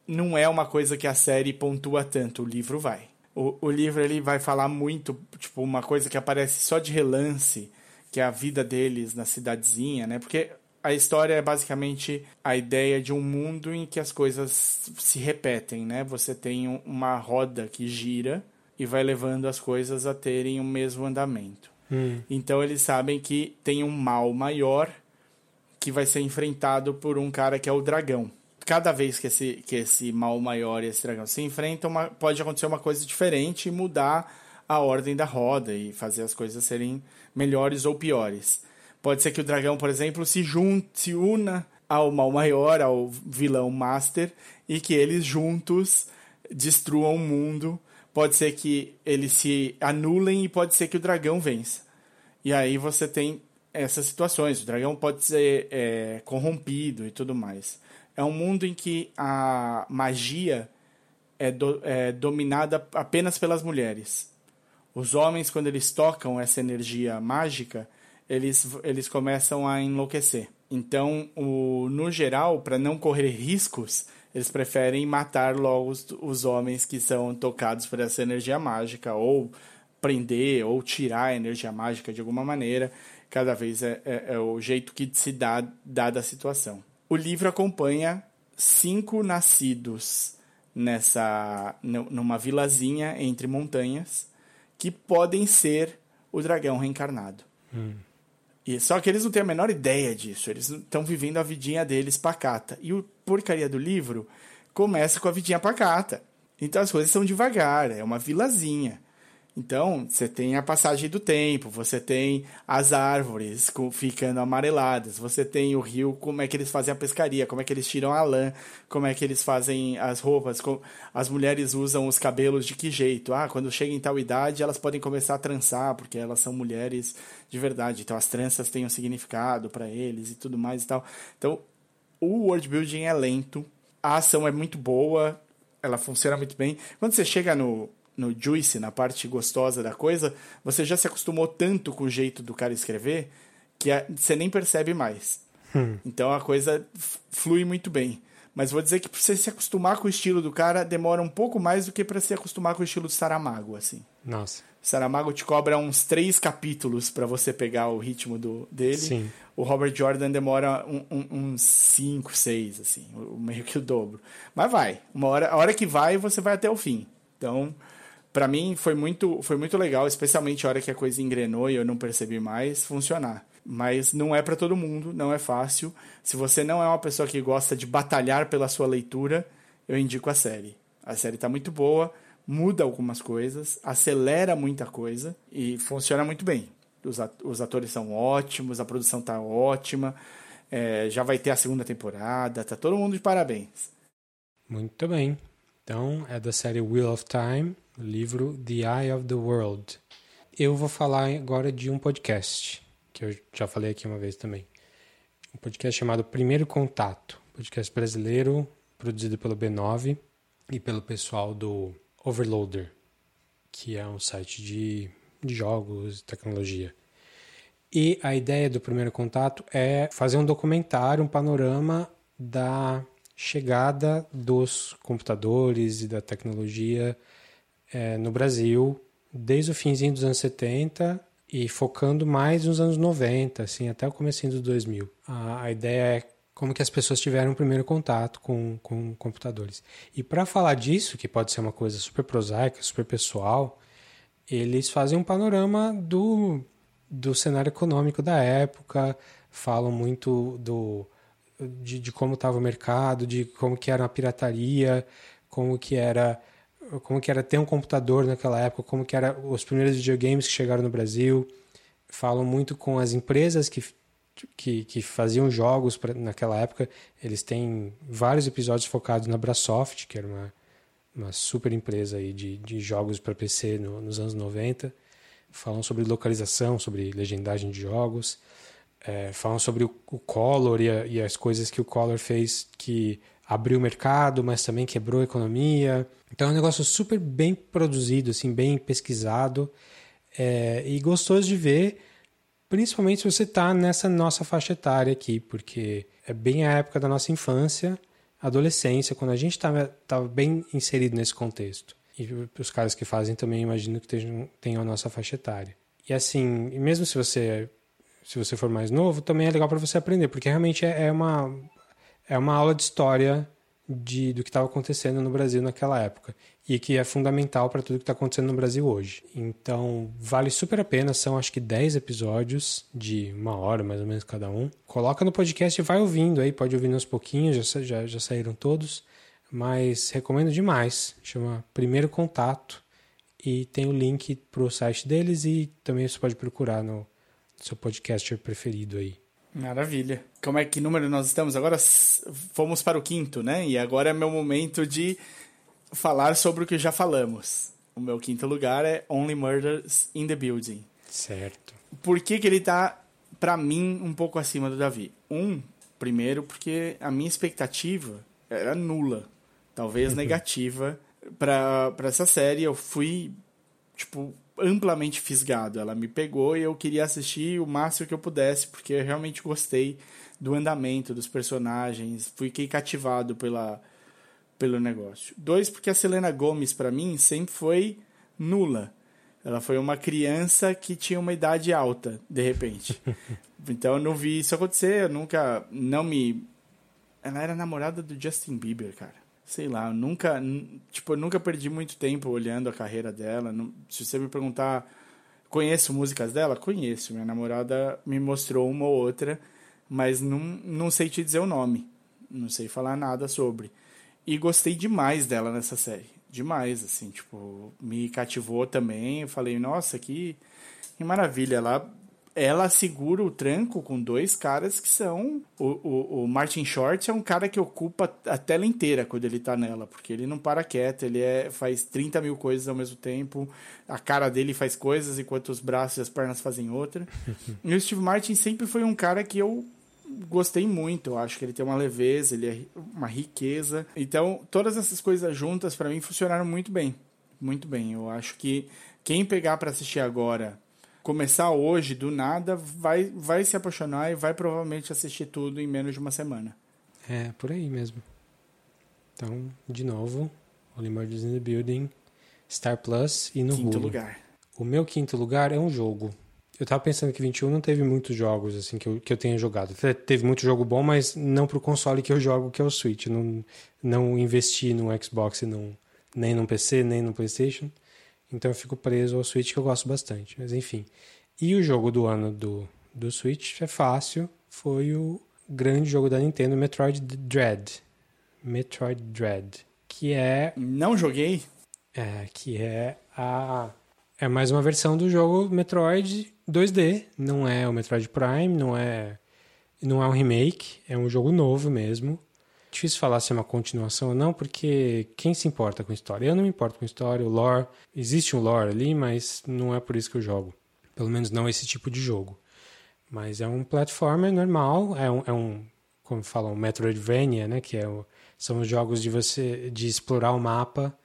não é uma coisa que a série pontua tanto. O livro vai. O, o livro ele vai falar muito, tipo, uma coisa que aparece só de relance, que é a vida deles na cidadezinha, né? Porque a história é basicamente a ideia de um mundo em que as coisas se repetem, né? Você tem uma roda que gira e vai levando as coisas a terem o mesmo andamento. Hum. Então eles sabem que tem um mal maior que vai ser enfrentado por um cara que é o dragão. Cada vez que esse, que esse mal maior e esse dragão se enfrentam, uma, pode acontecer uma coisa diferente e mudar a ordem da roda e fazer as coisas serem melhores ou piores. Pode ser que o dragão, por exemplo, se junte, se una ao mal maior, ao vilão master, e que eles juntos destruam o mundo. Pode ser que eles se anulem e pode ser que o dragão vença. E aí você tem essas situações. O dragão pode ser é, corrompido e tudo mais. É um mundo em que a magia é, do, é dominada apenas pelas mulheres. Os homens, quando eles tocam essa energia mágica, eles, eles começam a enlouquecer. Então, o, no geral, para não correr riscos, eles preferem matar logo os, os homens que são tocados por essa energia mágica, ou prender, ou tirar a energia mágica de alguma maneira. Cada vez é, é, é o jeito que se dá, dada a situação. O livro acompanha cinco nascidos nessa numa vilazinha entre montanhas que podem ser o dragão reencarnado. Hum. E só que eles não têm a menor ideia disso. Eles estão vivendo a vidinha deles pacata. E o porcaria do livro começa com a vidinha pacata. Então as coisas são devagar, é uma vilazinha. Então, você tem a passagem do tempo, você tem as árvores ficando amareladas, você tem o rio, como é que eles fazem a pescaria, como é que eles tiram a lã, como é que eles fazem as roupas, as mulheres usam os cabelos de que jeito. Ah, quando chegam em tal idade, elas podem começar a trançar, porque elas são mulheres de verdade. Então, as tranças têm um significado para eles e tudo mais e tal. Então, o world building é lento, a ação é muito boa, ela funciona muito bem. Quando você chega no no juice, na parte gostosa da coisa, você já se acostumou tanto com o jeito do cara escrever que você nem percebe mais. Hum. Então a coisa flui muito bem. Mas vou dizer que para você se acostumar com o estilo do cara, demora um pouco mais do que para se acostumar com o estilo do Saramago, assim. Nossa. Saramago te cobra uns três capítulos para você pegar o ritmo do, dele. Sim. O Robert Jordan demora um, um, uns cinco, seis, assim, meio que o dobro. Mas vai. Uma hora, a hora que vai, você vai até o fim. Então, para mim foi muito, foi muito legal, especialmente a hora que a coisa engrenou e eu não percebi mais funcionar. Mas não é para todo mundo, não é fácil. Se você não é uma pessoa que gosta de batalhar pela sua leitura, eu indico a série. A série está muito boa, muda algumas coisas, acelera muita coisa e funciona muito bem. Os atores são ótimos, a produção está ótima, é, já vai ter a segunda temporada, tá todo mundo de parabéns. Muito bem. Então, é da série Wheel of Time, livro The Eye of the World. Eu vou falar agora de um podcast, que eu já falei aqui uma vez também. Um podcast chamado Primeiro Contato, podcast brasileiro, produzido pelo B9 e pelo pessoal do Overloader, que é um site de, de jogos e tecnologia. E a ideia do Primeiro Contato é fazer um documentário, um panorama da chegada dos computadores e da tecnologia é, no Brasil desde o finzinho dos anos 70 e focando mais nos anos 90, assim, até o começo dos 2000. A, a ideia é como que as pessoas tiveram o primeiro contato com, com computadores. E para falar disso, que pode ser uma coisa super prosaica, super pessoal, eles fazem um panorama do, do cenário econômico da época, falam muito do, de, de como estava o mercado, de como que era a pirataria, como que era como que era ter um computador naquela época, como que era os primeiros videogames que chegaram no Brasil. Falam muito com as empresas que, que, que faziam jogos pra, naquela época. Eles têm vários episódios focados na Brasoft, que era uma, uma super empresa aí de, de jogos para PC no, nos anos 90. Falam sobre localização, sobre legendagem de jogos. É, falam sobre o, o e, a, e as coisas que o Collor fez que abriu o mercado, mas também quebrou a economia. Então é um negócio super bem produzido, assim, bem pesquisado é, e gostoso de ver, principalmente se você está nessa nossa faixa etária aqui, porque é bem a época da nossa infância, adolescência, quando a gente estava tá, bem inserido nesse contexto. E os caras que fazem também imagino que tenham, tenham a nossa faixa etária. E assim, mesmo se você se você for mais novo, também é legal para você aprender, porque realmente é, é uma é uma aula de história de, do que estava acontecendo no Brasil naquela época e que é fundamental para tudo que está acontecendo no Brasil hoje. Então, vale super a pena, são acho que 10 episódios de uma hora mais ou menos cada um. Coloca no podcast e vai ouvindo aí, pode ouvir aos pouquinhos, já, já, já saíram todos, mas recomendo demais. Chama Primeiro Contato e tem o link para o site deles e também você pode procurar no seu podcaster preferido aí. Maravilha. Como é que número nós estamos? Agora fomos para o quinto, né? E agora é meu momento de falar sobre o que já falamos. O meu quinto lugar é Only Murders in the Building. Certo. Por que, que ele tá, para mim, um pouco acima do Davi? Um, primeiro, porque a minha expectativa era nula, talvez negativa, para essa série. Eu fui, tipo, amplamente fisgado. Ela me pegou e eu queria assistir o máximo que eu pudesse, porque eu realmente gostei do andamento dos personagens, fiquei cativado pela, pelo negócio. Dois, porque a Selena Gomes, para mim, sempre foi nula. Ela foi uma criança que tinha uma idade alta, de repente. então eu não vi isso acontecer, eu nunca. Não me. Ela era namorada do Justin Bieber, cara sei lá, nunca, tipo, nunca perdi muito tempo olhando a carreira dela. Se você me perguntar, conheço músicas dela? Conheço. Minha namorada me mostrou uma ou outra, mas não, não sei te dizer o nome. Não sei falar nada sobre. E gostei demais dela nessa série. Demais, assim, tipo, me cativou também. Eu falei, nossa, que, que maravilha. Ela ela segura o tranco com dois caras que são. O, o, o, Martin Short é um cara que ocupa a tela inteira quando ele tá nela, porque ele não para quieto, ele é, faz 30 mil coisas ao mesmo tempo, a cara dele faz coisas enquanto os braços e as pernas fazem outra. e o Steve Martin sempre foi um cara que eu gostei muito, eu acho que ele tem uma leveza, ele é uma riqueza. Então, todas essas coisas juntas para mim funcionaram muito bem. Muito bem. Eu acho que quem pegar para assistir agora começar hoje, do nada, vai, vai se apaixonar e vai provavelmente assistir tudo em menos de uma semana. É, por aí mesmo. Então, de novo, Only Murders in the Building, Star Plus e no Quinto Hulu. lugar. O meu quinto lugar é um jogo. Eu tava pensando que 21 não teve muitos jogos assim que eu, que eu tenha jogado. Teve muito jogo bom, mas não pro console que eu jogo, que é o Switch. Não, não investi no Xbox não, nem no PC, nem no PlayStation. Então eu fico preso ao Switch que eu gosto bastante. Mas enfim. E o jogo do ano do, do Switch é fácil. Foi o grande jogo da Nintendo, Metroid Dread. Metroid Dread. Que é. Não joguei? É, que é a. É mais uma versão do jogo Metroid 2D. Não é o Metroid Prime, não é. Não é um remake, é um jogo novo mesmo. Difícil falar se é uma continuação ou não, porque quem se importa com história? Eu não me importo com história, o lore. Existe um lore ali, mas não é por isso que eu jogo. Pelo menos não esse tipo de jogo. Mas é um platformer normal, é um, é um como falam, um Metroidvania, né? Que é o, são os jogos de você de explorar o mapa.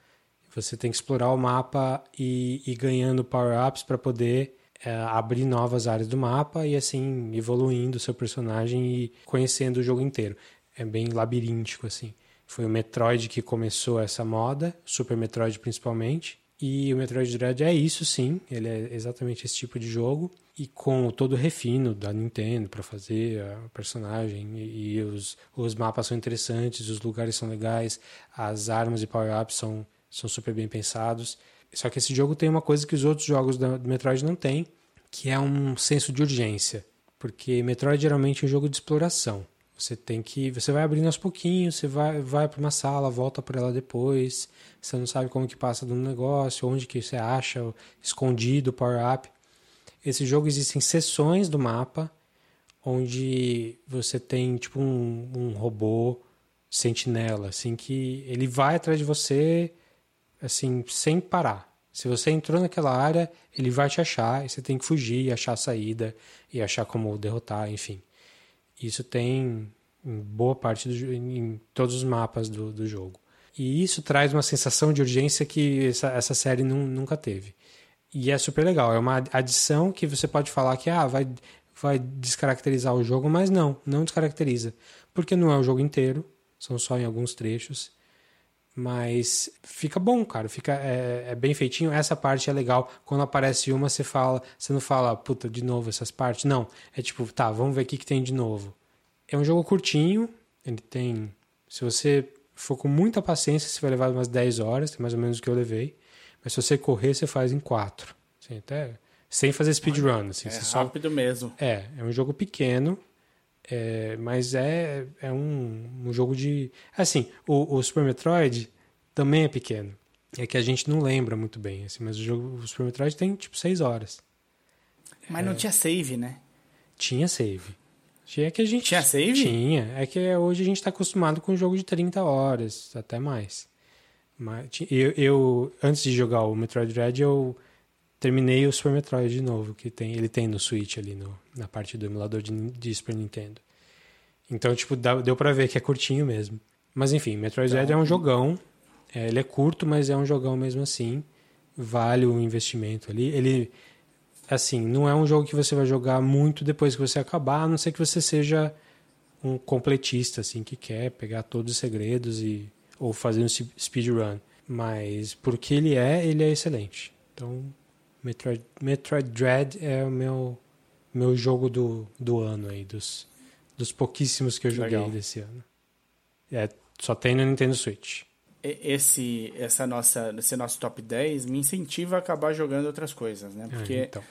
Você tem que explorar o mapa e ir ganhando power-ups para poder é, abrir novas áreas do mapa e assim evoluindo o seu personagem e conhecendo o jogo inteiro é bem labiríntico, assim. Foi o Metroid que começou essa moda, Super Metroid principalmente. E o Metroid Dread é isso, sim. Ele é exatamente esse tipo de jogo. E com todo o refino da Nintendo para fazer a personagem. E, e, os, os mapas são interessantes, os lugares são legais, as armas e power-ups são, são super bem pensados. Só que esse jogo tem uma coisa que os outros jogos do Metroid não têm, que é um senso de urgência. Porque Metroid geralmente é um jogo de exploração. Você tem que, você vai abrindo aos pouquinhos, você vai, vai para uma sala, volta por ela depois. Você não sabe como que passa do negócio, onde que você acha escondido o power up. Esse jogo existem seções do mapa onde você tem tipo um, um robô sentinela, assim que ele vai atrás de você assim sem parar. Se você entrou naquela área, ele vai te achar e você tem que fugir, achar a saída e achar como derrotar, enfim. Isso tem em boa parte do, em todos os mapas do, do jogo. E isso traz uma sensação de urgência que essa, essa série nunca teve. E é super legal. É uma adição que você pode falar que ah, vai, vai descaracterizar o jogo, mas não, não descaracteriza. Porque não é o jogo inteiro, são só em alguns trechos. Mas fica bom, cara. Fica, é, é, bem feitinho. Essa parte é legal. Quando aparece uma, você fala. Você não fala, puta, de novo essas partes. Não. É tipo, tá, vamos ver o que, que tem de novo. É um jogo curtinho. Ele tem. Se você for com muita paciência, você vai levar umas 10 horas, mais ou menos o que eu levei. Mas se você correr, você faz em 4. Assim, até sem fazer speedrun. Assim, É você rápido só... mesmo. É, é um jogo pequeno, é, mas é, é um, um jogo de. Assim, o, o Super Metroid também é pequeno. É que a gente não lembra muito bem, assim, mas o jogo o Super Metroid tem tipo 6 horas. Mas não tinha save, né? Tinha save. Tinha que a gente. Tinha save? Tinha. É que hoje a gente está acostumado com um jogo de 30 horas, até mais. Mas, eu, eu, antes de jogar o Metroid Dread, eu terminei o Super Metroid de novo, que tem, ele tem no Switch ali, no, na parte do emulador de, de Super Nintendo. Então, tipo, dá- deu pra ver que é curtinho mesmo. Mas enfim, Metroid Dread é um jogão. É, ele é curto, mas é um jogão mesmo assim. Vale o investimento ali. Ele, assim, não é um jogo que você vai jogar muito depois que você acabar, a não ser que você seja um completista, assim, que quer pegar todos os segredos e ou fazer um spe- speedrun. Mas porque ele é, ele é excelente. Então, Metroid, Metroid Dread é o meu, meu jogo do, do ano aí, dos, dos pouquíssimos que eu joguei Legal. desse ano. É, só tem no Nintendo Switch. Esse, essa nossa, esse nosso top 10 me incentiva a acabar jogando outras coisas, né? Ah, Porque então.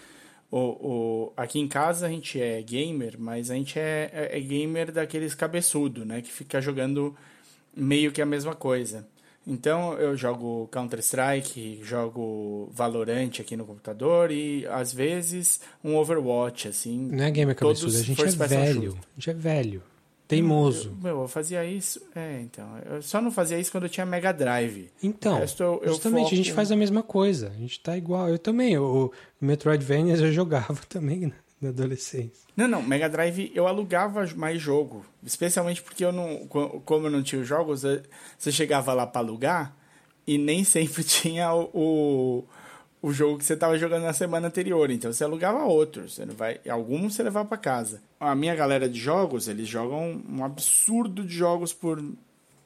o, o, aqui em casa a gente é gamer, mas a gente é, é, é gamer daqueles cabeçudo, né? Que fica jogando meio que a mesma coisa. Então eu jogo Counter-Strike, jogo Valorant aqui no computador e às vezes um Overwatch, assim. Não é gamer cabeçudo, a gente é velho. A gente é velho. Teimoso. Eu, meu, eu fazia isso. É, então. Eu só não fazia isso quando eu tinha Mega Drive. Então, eu- eu justamente, a gente faz a mesma coisa. A gente tá igual. Eu também. O Metroidvania eu jogava também na- na adolescência. Não, não, Mega Drive eu alugava mais jogo. Especialmente porque eu não. co- Como eu não tinha os jogos, você chegava lá pra alugar e nem sempre tinha o, o, o jogo que você tava jogando na semana anterior. Então você alugava outros. Você vai, alguns você levava pra casa. A minha galera de jogos, eles jogam um absurdo de jogos por,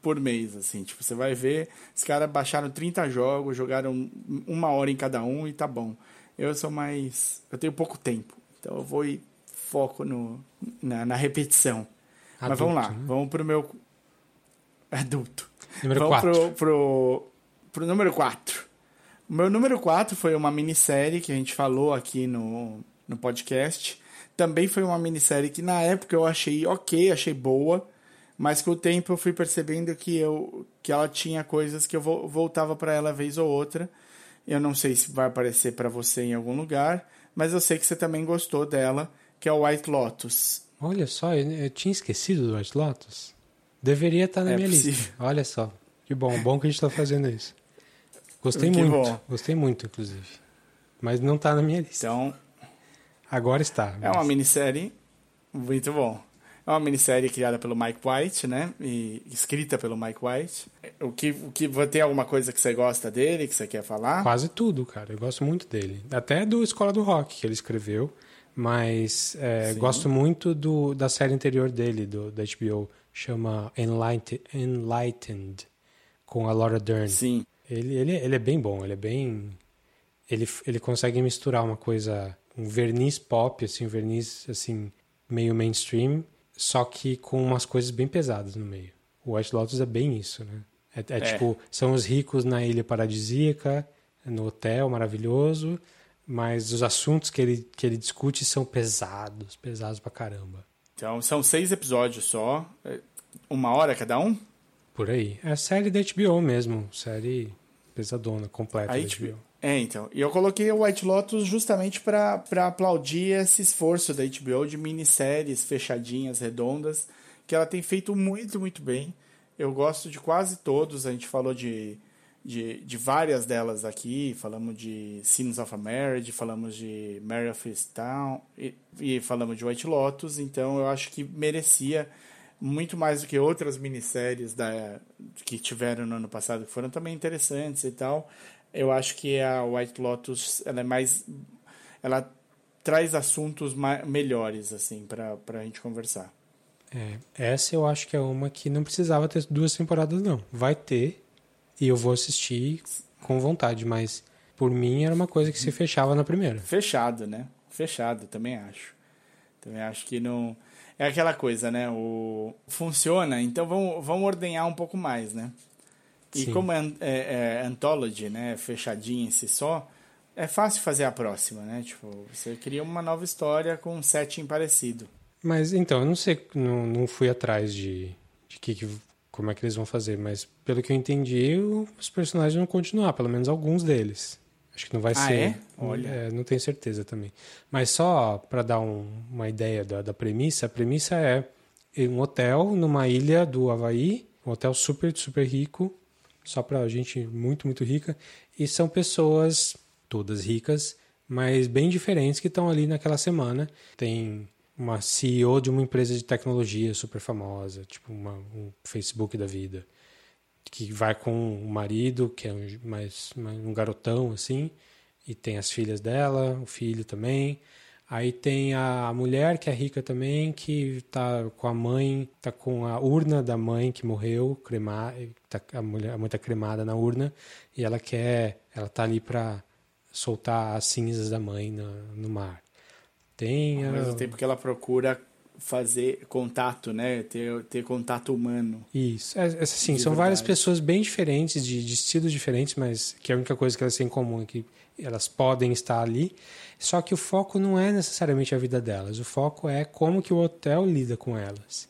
por mês, assim. Tipo, você vai ver, os caras baixaram 30 jogos, jogaram uma hora em cada um e tá bom. Eu sou mais. Eu tenho pouco tempo. Então eu vou e foco no, na, na repetição. Mas Adulto, vamos lá, né? vamos pro meu. Adulto. Número vamos 4. Pro, pro, pro número 4. O meu número 4 foi uma minissérie que a gente falou aqui no, no podcast. Também foi uma minissérie que na época eu achei ok, achei boa, mas com o tempo eu fui percebendo que, eu, que ela tinha coisas que eu vo- voltava para ela vez ou outra. Eu não sei se vai aparecer para você em algum lugar, mas eu sei que você também gostou dela, que é o White Lotus. Olha só, eu, eu tinha esquecido do White Lotus. Deveria estar na É minha possível. lista. Olha só. Que bom, bom que a gente tá fazendo isso. Gostei Que muito. bom. Gostei muito, inclusive. Mas não tá na minha lista. Então, Agora está. É uma minissérie muito bom. É uma minissérie criada pelo Mike White, né? E escrita pelo Mike White. O que, o que tem alguma coisa que você gosta dele, que você quer falar? Quase tudo, cara. Eu gosto muito dele. Até do Escola do Rock que ele escreveu. Mas é, gosto muito do, da série anterior dele, do, da HBO. Chama Enlightened, Enlightened com a Laura Dern. Sim. Ele, ele, ele é bem bom, ele é bem. Ele, ele consegue misturar uma coisa, um verniz pop, assim, um verniz assim, meio mainstream, só que com umas coisas bem pesadas no meio. O White Lotus é bem isso, né? É, é É. tipo, são os ricos na ilha paradisíaca, no hotel maravilhoso, mas os assuntos que ele, que ele discute são pesados, pesados pra caramba. Então, são seis episódios só. é, Uma hora cada um? Por aí. É a série da HBO mesmo, série pesadona, completa A da HBO. HBO. É, então. E eu coloquei o White Lotus justamente para aplaudir esse esforço da HBO de minisséries fechadinhas, redondas, que ela tem feito muito, muito bem. Eu gosto de quase todos. A gente falou de, de, de várias delas aqui. Falamos de Sins of a Marriage, falamos de Mary of Easttown e, e falamos de White Lotus. Então eu acho que merecia muito mais do que outras minisséries da, que tiveram no ano passado, que foram também interessantes e tal. Eu acho que a White Lotus ela é mais. Ela traz assuntos melhores, assim, para a gente conversar. É, essa eu acho que é uma que não precisava ter duas temporadas, não. Vai ter, e eu vou assistir com vontade, mas por mim era uma coisa que se fechava na primeira. Fechado, né? Fechado, também acho. Também acho que não. é aquela coisa, né? O funciona, então vamos, vamos ordenhar um pouco mais, né? E Sim. como é, é, é anthology, né, fechadinho em si só, é fácil fazer a próxima, né? Tipo, você cria uma nova história com um setting parecido. Mas então, eu não sei, não, não fui atrás de, de que, que, como é que eles vão fazer, mas pelo que eu entendi, os personagens vão continuar, pelo menos alguns deles. Acho que não vai ah, ser. É? Olha. É, não tenho certeza também. Mas só para dar um, uma ideia da, da premissa, a premissa é um hotel numa ilha do Havaí, um hotel super, super rico, só para gente muito, muito rica, e são pessoas todas ricas, mas bem diferentes que estão ali naquela semana. Tem uma CEO de uma empresa de tecnologia super famosa, tipo uma, um Facebook da vida que vai com o marido, que é um, mais, um garotão assim, e tem as filhas dela, o filho também. Aí tem a mulher que é rica também, que tá com a mãe, tá com a urna da mãe que morreu, cremar, tá, a mulher, a mãe tá cremada na urna e ela quer, ela tá ali para soltar as cinzas da mãe no, no mar. Tem Ao mesmo tempo que ela procura fazer contato, né? Ter, ter contato humano. Isso. É, é assim, são verdade. várias pessoas bem diferentes, de, de, estilos diferentes, mas que a única coisa que elas têm em comum é que elas podem estar ali. Só que o foco não é necessariamente a vida delas. O foco é como que o hotel lida com elas.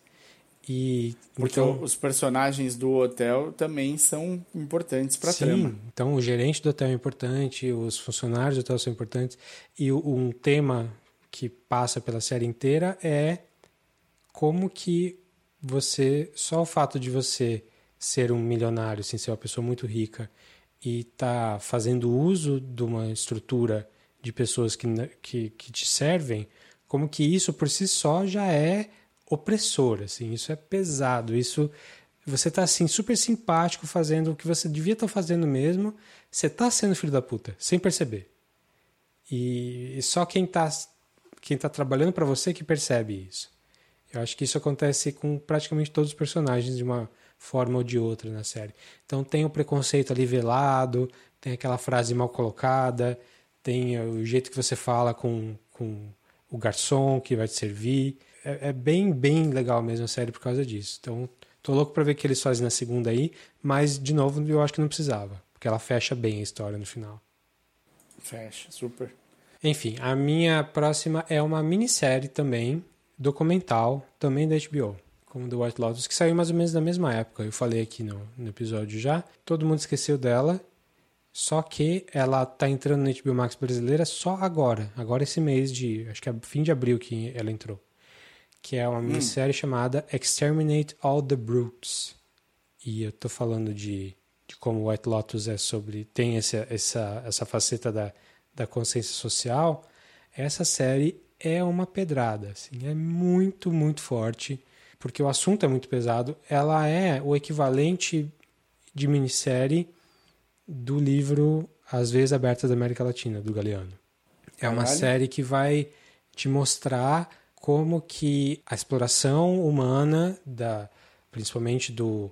E, Porque então, os personagens do hotel também são importantes para a trama. Então, o gerente do hotel é importante, os funcionários do hotel são importantes. E um tema que passa pela série inteira é como que você, só o fato de você ser um milionário, assim, ser uma pessoa muito rica e tá fazendo uso de uma estrutura de pessoas que, que, que te servem, como que isso por si só já é opressor, assim, isso é pesado, isso você tá assim super simpático fazendo o que você devia estar tá fazendo mesmo, você tá sendo filho da puta, sem perceber. E, e só quem tá quem tá trabalhando para você que percebe isso. Eu acho que isso acontece com praticamente todos os personagens de uma forma ou de outra na série. Então tem o preconceito ali velado, tem aquela frase mal colocada, tem o jeito que você fala com, com o garçom que vai te servir. É, é bem, bem legal mesmo a série por causa disso. Então tô louco para ver o que eles fazem na segunda aí, mas de novo eu acho que não precisava, porque ela fecha bem a história no final. Fecha, super. Enfim, a minha próxima é uma minissérie também, documental, também da HBO, como The White Lotus, que saiu mais ou menos na mesma época. Eu falei aqui no, no episódio já. Todo mundo esqueceu dela, só que ela tá entrando na HBO Max brasileira só agora, agora esse mês de, acho que é fim de abril que ela entrou. Que é uma hum. minissérie chamada Exterminate All the Brutes. E eu tô falando de, de como White Lotus é sobre tem essa essa essa faceta da da consciência social. Essa série é uma pedrada, assim, é muito, muito forte, porque o assunto é muito pesado. Ela é o equivalente de minissérie do livro As Vezes Abertas da América Latina, do Galeano. É uma Caralho. série que vai te mostrar como que a exploração humana, da, principalmente do,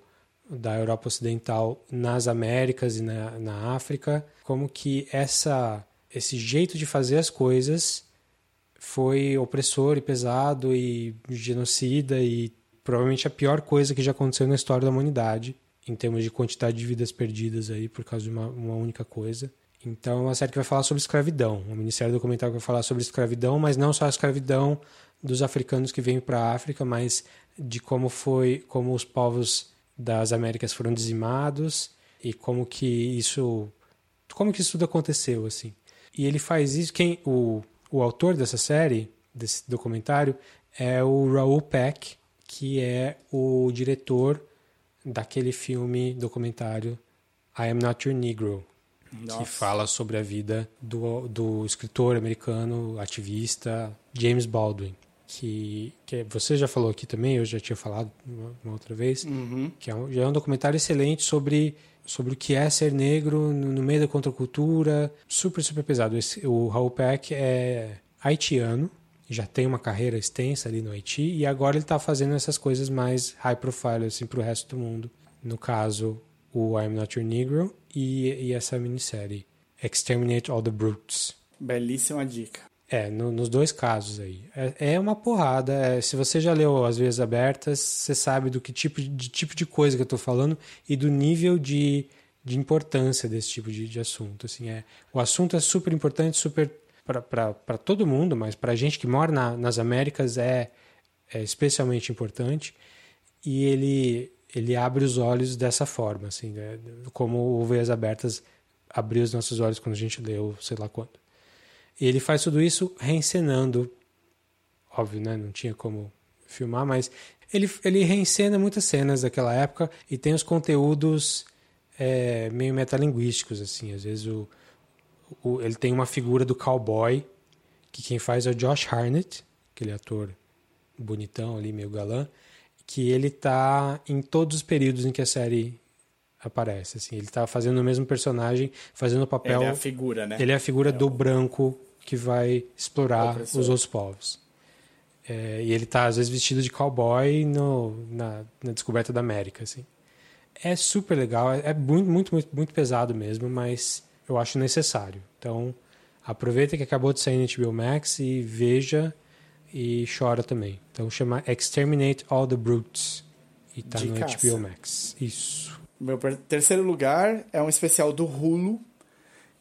da Europa Ocidental nas Américas e na, na África, como que essa, esse jeito de fazer as coisas foi opressor e pesado e genocida e provavelmente a pior coisa que já aconteceu na história da humanidade em termos de quantidade de vidas perdidas aí por causa de uma, uma única coisa. Então é uma série que vai falar sobre escravidão, uma minissérie documental vai falar sobre escravidão, mas não só a escravidão dos africanos que vêm para a África, mas de como foi, como os povos das Américas foram dizimados e como que isso, como que isso tudo aconteceu assim. E ele faz isso, quem o o autor dessa série, desse documentário, é o Raoul Peck, que é o diretor daquele filme documentário I Am Not Your Negro, Nossa. que fala sobre a vida do, do escritor americano, ativista James Baldwin. Que, que você já falou aqui também, eu já tinha falado uma, uma outra vez, uhum. que é um, já é um documentário excelente sobre sobre o que é ser negro no meio da contracultura, super, super pesado. Esse, o Raul Peck é haitiano, já tem uma carreira extensa ali no Haiti, e agora ele está fazendo essas coisas mais high profile assim, para o resto do mundo. No caso, o I'm Not Your Negro e, e essa minissérie, Exterminate All the Brutes. Belíssima dica. É, no, nos dois casos aí. É, é uma porrada. É, se você já leu As Veias Abertas, você sabe do que tipo de, tipo de coisa que eu estou falando e do nível de, de importância desse tipo de, de assunto. Assim, é, o assunto é super importante, super para todo mundo, mas para a gente que mora na, nas Américas é, é especialmente importante. E ele, ele abre os olhos dessa forma, assim, né? como o Veias Abertas abriu os nossos olhos quando a gente leu, sei lá quando. E ele faz tudo isso reencenando. Óbvio, né? Não tinha como filmar, mas ele, ele reencena muitas cenas daquela época e tem os conteúdos é, meio metalinguísticos, assim. Às vezes o, o, ele tem uma figura do cowboy, que quem faz é o Josh Harnett, aquele ator bonitão ali, meio galã, que ele tá em todos os períodos em que a série aparece. Assim, ele tá fazendo o mesmo personagem, fazendo o papel. Ele é a figura, né? Ele é a figura é do o... branco que vai explorar os outros povos. É, e ele tá, às vezes, vestido de cowboy no, na, na descoberta da América, assim. É super legal, é, é muito, muito, muito, muito pesado mesmo, mas eu acho necessário. Então, aproveita que acabou de sair no HBO Max e veja e chora também. Então, chama Exterminate All the Brutes e tá de no caça. HBO Max. Isso. Meu terceiro lugar é um especial do Hulu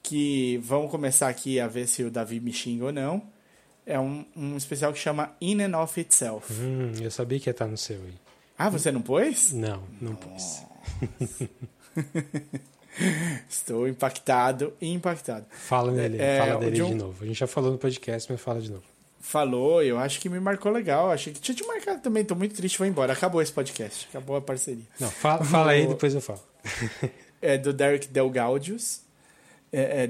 que vamos começar aqui a ver se o Davi me xinga ou não. É um, um especial que chama In and of Itself. Hum, eu sabia que ia estar no seu aí. Ah, você não pôs? Não, não pôs. Estou impactado e impactado. Fala nele, é, fala dele de, de novo. A gente já falou no podcast, mas fala de novo. Falou, eu acho que me marcou legal. Achei que tinha te marcado também. Tô muito triste, vou embora. Acabou esse podcast. Acabou a parceria. Não, fala, fala aí, depois eu falo. é do Derek Delgaudius é, é.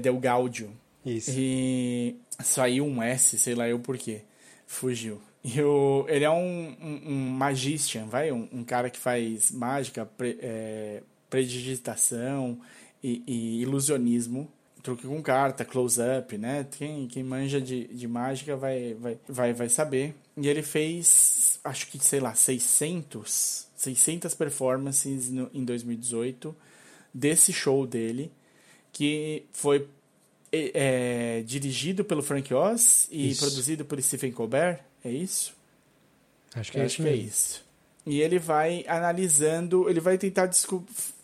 Isso. E saiu um S, sei lá eu por quê. Fugiu. E o, ele é um, um, um magician, vai? Um, um, cara que faz mágica, pre, é, predigitação e, e, ilusionismo. Truque com carta, close-up, né? Quem, quem manja de, de mágica vai, vai, vai, vai saber. E ele fez, acho que, sei lá, 600, 600 performances no, em 2018 desse show dele que foi é, dirigido pelo Frank Oz e isso. produzido por Stephen Colbert, é isso? Acho que, é, Acho que é isso. E ele vai analisando, ele vai tentar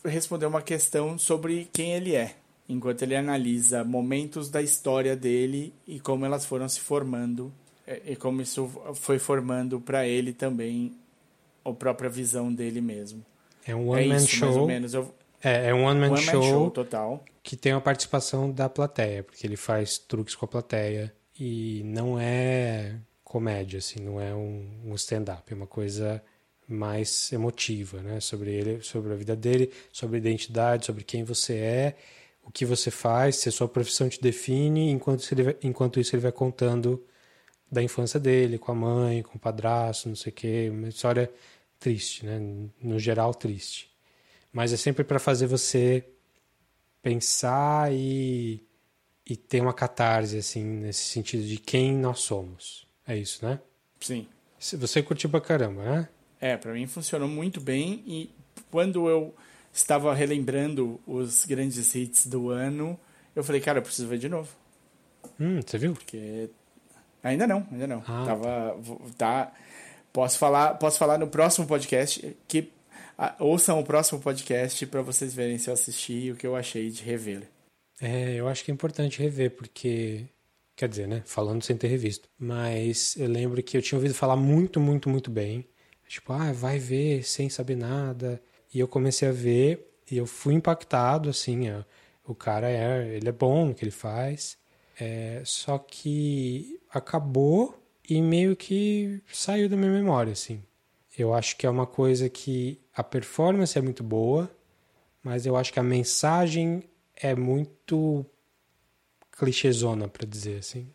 responder uma questão sobre quem ele é, enquanto ele analisa momentos da história dele e como elas foram se formando é, e como isso foi formando para ele também a própria visão dele mesmo. É um one é man show. Mais ou menos. Eu, é, é um one man, one show, show total. que tem a participação da plateia, porque ele faz truques com a plateia e não é comédia, assim, não é um, um stand-up, é uma coisa mais emotiva, né? Sobre ele, sobre a vida dele, sobre a identidade, sobre quem você é, o que você faz, se a sua profissão te define, enquanto, ele, enquanto isso ele vai contando da infância dele, com a mãe, com o padrasto, não sei o quê, uma história triste, né? No geral triste mas é sempre para fazer você pensar e, e ter uma catarse, assim, nesse sentido de quem nós somos. É isso, né? Sim. Você curtiu pra caramba, né? É, para mim funcionou muito bem e quando eu estava relembrando os grandes hits do ano, eu falei, cara, eu preciso ver de novo. Hum, você viu? Porque ainda não, ainda não. Ah, Tava, tá. Posso falar, posso falar no próximo podcast que ouçam o próximo podcast para vocês verem se eu assisti e o que eu achei de rever. É, eu acho que é importante rever, porque. Quer dizer, né? Falando sem ter revisto. Mas eu lembro que eu tinha ouvido falar muito, muito, muito bem. Tipo, ah, vai ver sem saber nada. E eu comecei a ver e eu fui impactado, assim. Ó, o cara é, ele é bom no que ele faz. É, só que acabou e meio que saiu da minha memória, assim. Eu acho que é uma coisa que a performance é muito boa, mas eu acho que a mensagem é muito clichêzona, para dizer assim.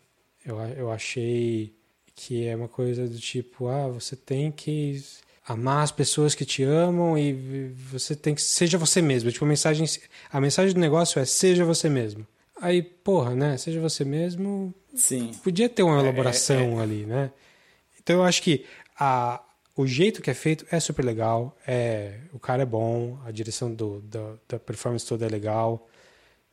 Eu, eu achei que é uma coisa do tipo, ah, você tem que amar as pessoas que te amam e você tem que seja você mesmo. Tipo, a mensagem a mensagem do negócio é seja você mesmo. Aí, porra, né? Seja você mesmo. Sim. Podia ter uma elaboração é, é, é. ali, né? Então eu acho que a, o jeito que é feito é super legal, é, o cara é bom, a direção do, da, da performance toda é legal.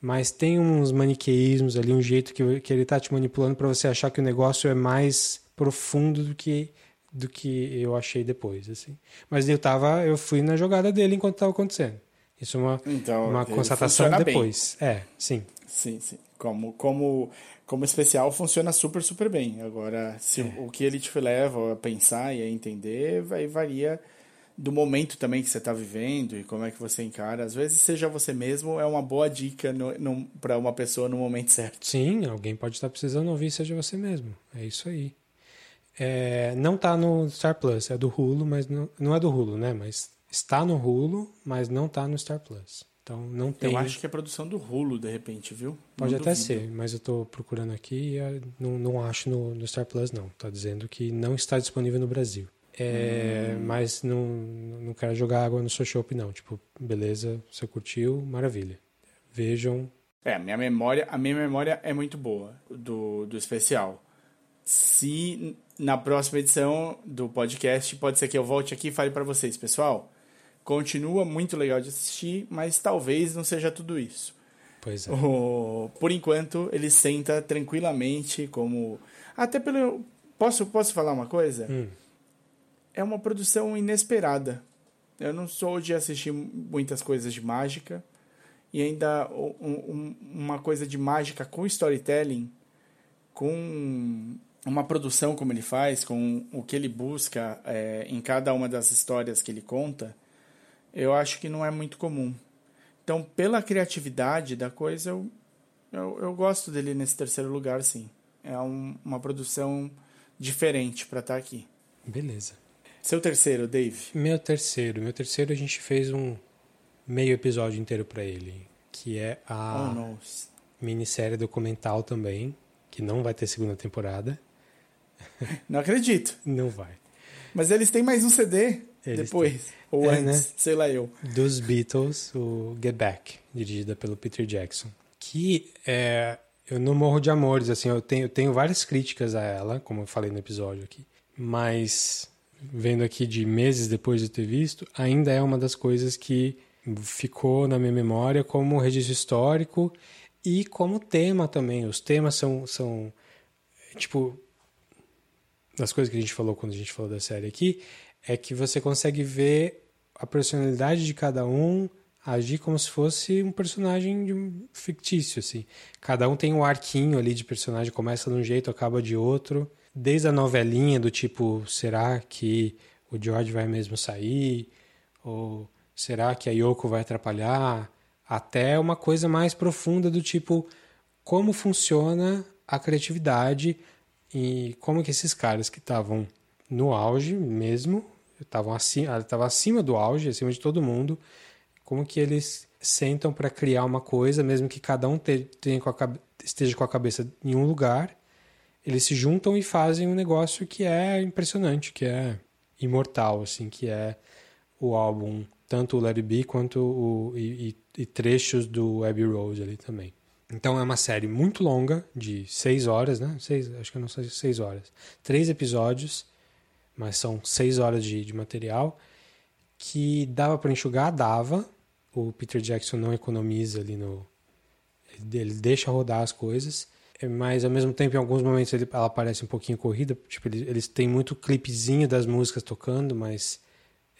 mas tem uns maniqueísmos ali, um jeito que, que ele tá te manipulando para você achar que o negócio é mais profundo do que do que eu achei depois, assim. Mas eu tava, eu fui na jogada dele enquanto estava acontecendo. Isso é uma, então, uma constatação depois. Bem. É, sim. Sim, sim. Como, como, como especial funciona super, super bem. Agora, se é. o que ele te leva a pensar e a entender, vai varia do momento também que você está vivendo e como é que você encara. Às vezes, seja você mesmo é uma boa dica para uma pessoa no momento certo. Sim, alguém pode estar precisando ouvir Seja Você Mesmo. É isso aí. É, não está no Star Plus, é do Hulu, mas não, não é do Hulu, né? Mas está no Hulu, mas não está no Star Plus. Então não tem. Eu acho que é produção do Hulu, de repente, viu? Pode não até duvido. ser, mas eu estou procurando aqui e é, não, não acho no, no Star Plus, não. Está dizendo que não está disponível no Brasil. É, hum. Mas não, não quero jogar água no seu shop, não. Tipo, beleza, você curtiu, maravilha. Vejam. É, a minha memória, a minha memória é muito boa do, do especial. Se na próxima edição do podcast, pode ser que eu volte aqui e fale para vocês, pessoal. Continua muito legal de assistir, mas talvez não seja tudo isso. Pois é. O, por enquanto, ele senta tranquilamente como. Até pelo. Posso, posso falar uma coisa? Hum é uma produção inesperada. Eu não sou de assistir muitas coisas de mágica e ainda um, um, uma coisa de mágica com storytelling, com uma produção como ele faz, com o que ele busca é, em cada uma das histórias que ele conta, eu acho que não é muito comum. Então, pela criatividade da coisa, eu, eu, eu gosto dele nesse terceiro lugar, sim. É um, uma produção diferente para estar tá aqui. Beleza. Seu terceiro, Dave? Meu terceiro. Meu terceiro a gente fez um meio episódio inteiro para ele, que é a oh, minissérie documental também, que não vai ter segunda temporada. Não acredito. não vai. Mas eles têm mais um CD eles depois, têm. ou é, antes, né? sei lá eu. Dos Beatles, o Get Back, dirigida pelo Peter Jackson. Que é, eu não morro de amores, assim, eu tenho, eu tenho várias críticas a ela, como eu falei no episódio aqui, mas vendo aqui de meses depois de ter visto, ainda é uma das coisas que ficou na minha memória como registro histórico e como tema também. Os temas são, são tipo, das coisas que a gente falou quando a gente falou da série aqui, é que você consegue ver a personalidade de cada um agir como se fosse um personagem fictício, assim. Cada um tem um arquinho ali de personagem, começa de um jeito, acaba de outro desde a novelinha do tipo, será que o George vai mesmo sair? Ou será que a Yoko vai atrapalhar? Até uma coisa mais profunda do tipo, como funciona a criatividade e como que esses caras que estavam no auge mesmo, estavam acima, estavam acima do auge, acima de todo mundo, como que eles sentam para criar uma coisa, mesmo que cada um tenha com a, esteja com a cabeça em um lugar, eles se juntam e fazem um negócio que é impressionante, que é imortal, assim, que é o álbum, tanto o Let It Be quanto o, e, e, trechos do Abbey Road ali também. Então é uma série muito longa, de seis horas, né? Seis, acho que não sei, seis horas. Três episódios, mas são seis horas de, de material, que dava para enxugar, dava. O Peter Jackson não economiza ali no... Ele deixa rodar as coisas mas ao mesmo tempo em alguns momentos ele, ela parece um pouquinho corrida, tipo eles, eles têm muito clipezinho das músicas tocando, mas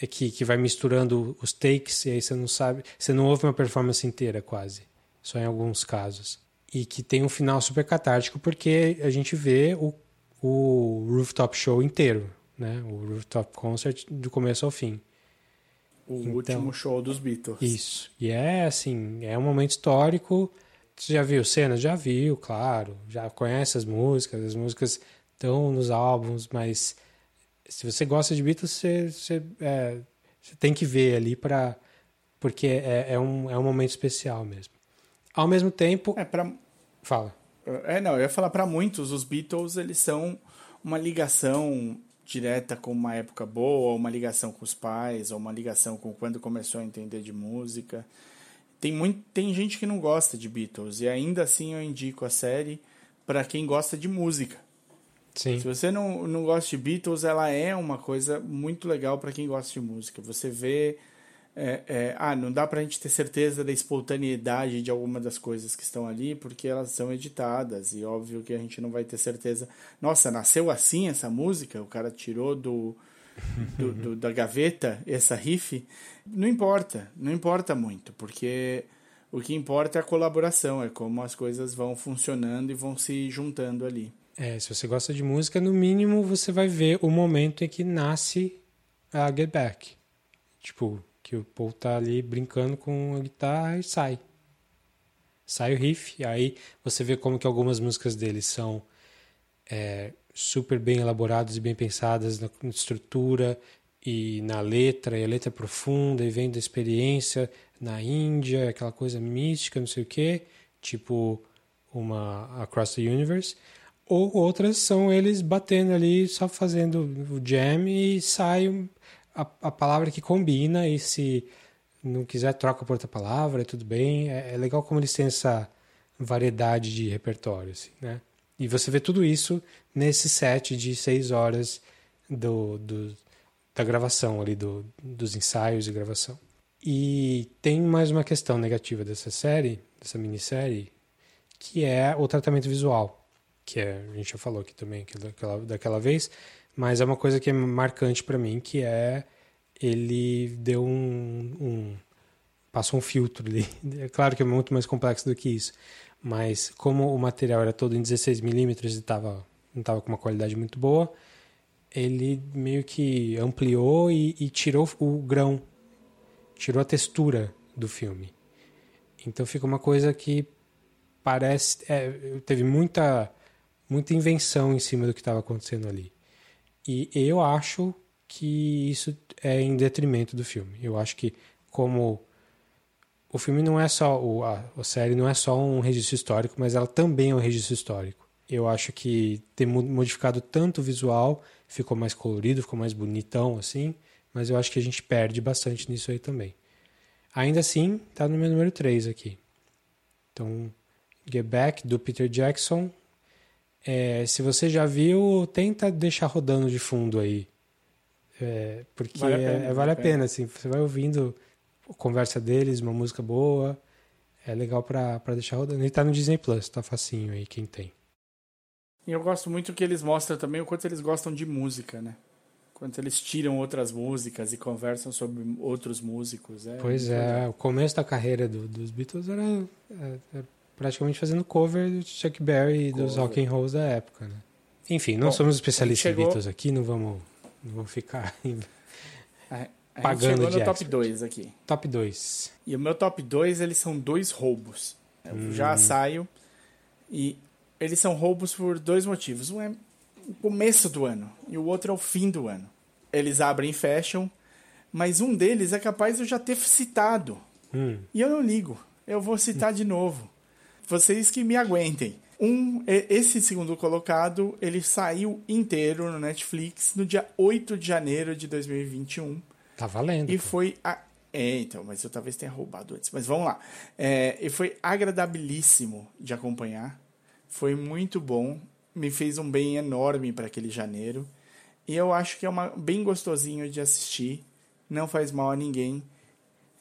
é que, que vai misturando os takes e aí você não sabe, você não ouve uma performance inteira quase, só em alguns casos. E que tem um final super catártico porque a gente vê o, o rooftop show inteiro, né? O rooftop concert do começo ao fim. O então, último show dos Beatles. Isso. E é assim, é um momento histórico você já viu cenas? Já viu, claro. Já conhece as músicas, as músicas estão nos álbuns, mas se você gosta de Beatles, você, você, é, você tem que ver ali para porque é, é, um, é um momento especial mesmo. Ao mesmo tempo. É para Fala. É, não, eu ia falar para muitos, os Beatles, eles são uma ligação direta com uma época boa, uma ligação com os pais, ou uma ligação com quando começou a entender de música. Tem, muito, tem gente que não gosta de Beatles e ainda assim eu indico a série para quem gosta de música. Sim. Se você não, não gosta de Beatles, ela é uma coisa muito legal para quem gosta de música. Você vê é, é, ah, não dá pra gente ter certeza da espontaneidade de alguma das coisas que estão ali, porque elas são editadas, e óbvio que a gente não vai ter certeza. Nossa, nasceu assim essa música? O cara tirou do, do, do da gaveta essa riff? Não importa, não importa muito, porque o que importa é a colaboração, é como as coisas vão funcionando e vão se juntando ali. É, se você gosta de música, no mínimo você vai ver o momento em que nasce a Get Back. Tipo, que o Paul tá ali brincando com a guitarra e sai. Sai o riff, aí você vê como que algumas músicas dele são é, super bem elaboradas e bem pensadas na estrutura e na letra, e a letra é profunda e vem da experiência na Índia, aquela coisa mística, não sei o que, tipo uma Across the Universe, ou outras são eles batendo ali, só fazendo o jam e sai a, a palavra que combina e se não quiser troca por outra palavra, tudo bem. É, é, legal como eles têm essa variedade de repertório, assim, né? E você vê tudo isso nesse set de seis horas do, do da gravação ali, do, dos ensaios e gravação. E tem mais uma questão negativa dessa série, dessa minissérie, que é o tratamento visual, que é, a gente já falou aqui também daquela, daquela vez, mas é uma coisa que é marcante para mim, que é ele deu um, um passou um filtro ali. É claro que é muito mais complexo do que isso, mas como o material era todo em 16 milímetros e tava, não estava com uma qualidade muito boa, ele meio que ampliou e, e, tirou o grão, tirou a textura do filme. Então fica uma coisa que parece é, teve muita muita invenção em cima do que estava acontecendo ali. E eu acho que isso é em detrimento do filme. Eu acho que como o filme não é só o, a, a série não é só um registro histórico, mas ela também é um registro histórico. Eu acho que ter modificado tanto o visual, ficou mais colorido, ficou mais bonitão assim, mas eu acho que a gente perde bastante nisso aí também. Ainda assim, tá no meu número 3 aqui. Então, Get Back do Peter Jackson. É, se você já viu, tenta deixar rodando de fundo aí é, porque vale a pena, é, vale a pena, assim, você vai ouvindo a conversa deles, uma música boa, é legal para deixar rodando. Ele tá no Disney Plus, tá facinho aí, quem tem. E eu gosto muito que eles mostram também o quanto eles gostam de música, né? Quanto eles tiram outras músicas e conversam sobre outros músicos. É pois é, legal. o começo da carreira do, dos Beatles era, era, é, era, praticamente fazendo cover do Chuck Berry e dos rock and rolls da época, né? Enfim, não Bom, somos especialistas em Beatles aqui, não vamos não vou ficar a, a pagando gente chegou no top 2 aqui. Top 2. E o meu top 2, eles são dois roubos. Eu hum. já saio e eles são roubos por dois motivos. Um é o começo do ano e o outro é o fim do ano. Eles abrem e fecham, mas um deles é capaz de eu já ter citado. Hum. E eu não ligo. Eu vou citar hum. de novo. Vocês que me aguentem. Um, esse segundo colocado, ele saiu inteiro no Netflix no dia 8 de janeiro de 2021. Tá valendo. E pô. foi. A... É, então, mas eu talvez tenha roubado antes. Mas vamos lá. É, e foi agradabilíssimo de acompanhar. Foi muito bom. Me fez um bem enorme para aquele janeiro. E eu acho que é uma, bem gostosinho de assistir. Não faz mal a ninguém.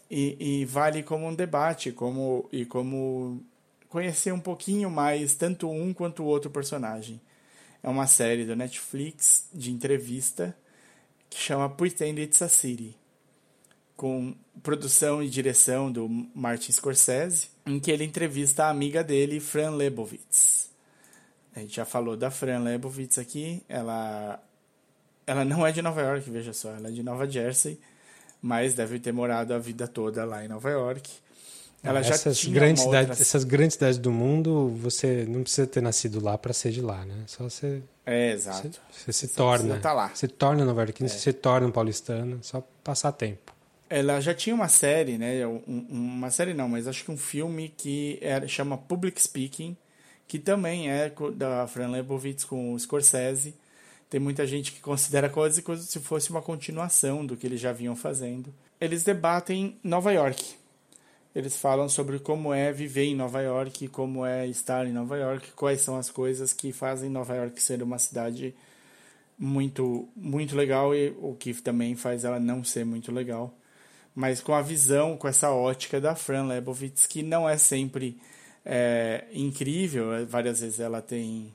E, e vale como um debate como, e como conhecer um pouquinho mais tanto um quanto o outro personagem. É uma série do Netflix de entrevista que chama Pretend It's a City, com produção e direção do Martin Scorsese, em que ele entrevista a amiga dele, Fran Lebowitz. A gente já falou da Fran Lebowitz aqui, ela ela não é de Nova York, veja só, ela é de Nova Jersey, mas deve ter morado a vida toda lá em Nova York. Ela já essas grandes cidades, outra... essas grandes cidades do mundo, você não precisa ter nascido lá para ser de lá, né? Só você É, exato. Você, você se você torna, tá lá. Você torna Nova York, é. você se torna um paulistano, só passar tempo. Ela já tinha uma série, né? uma série não, mas acho que um filme que era, chama Public Speaking, que também é da Fran Lebowitz com o Scorsese. Tem muita gente que considera quase como se fosse uma continuação do que eles já vinham fazendo. Eles debatem Nova York eles falam sobre como é viver em Nova York, como é estar em Nova York, quais são as coisas que fazem Nova York ser uma cidade muito muito legal e o que também faz ela não ser muito legal. mas com a visão, com essa ótica da Fran Lebowitz, que não é sempre é, incrível, várias vezes ela tem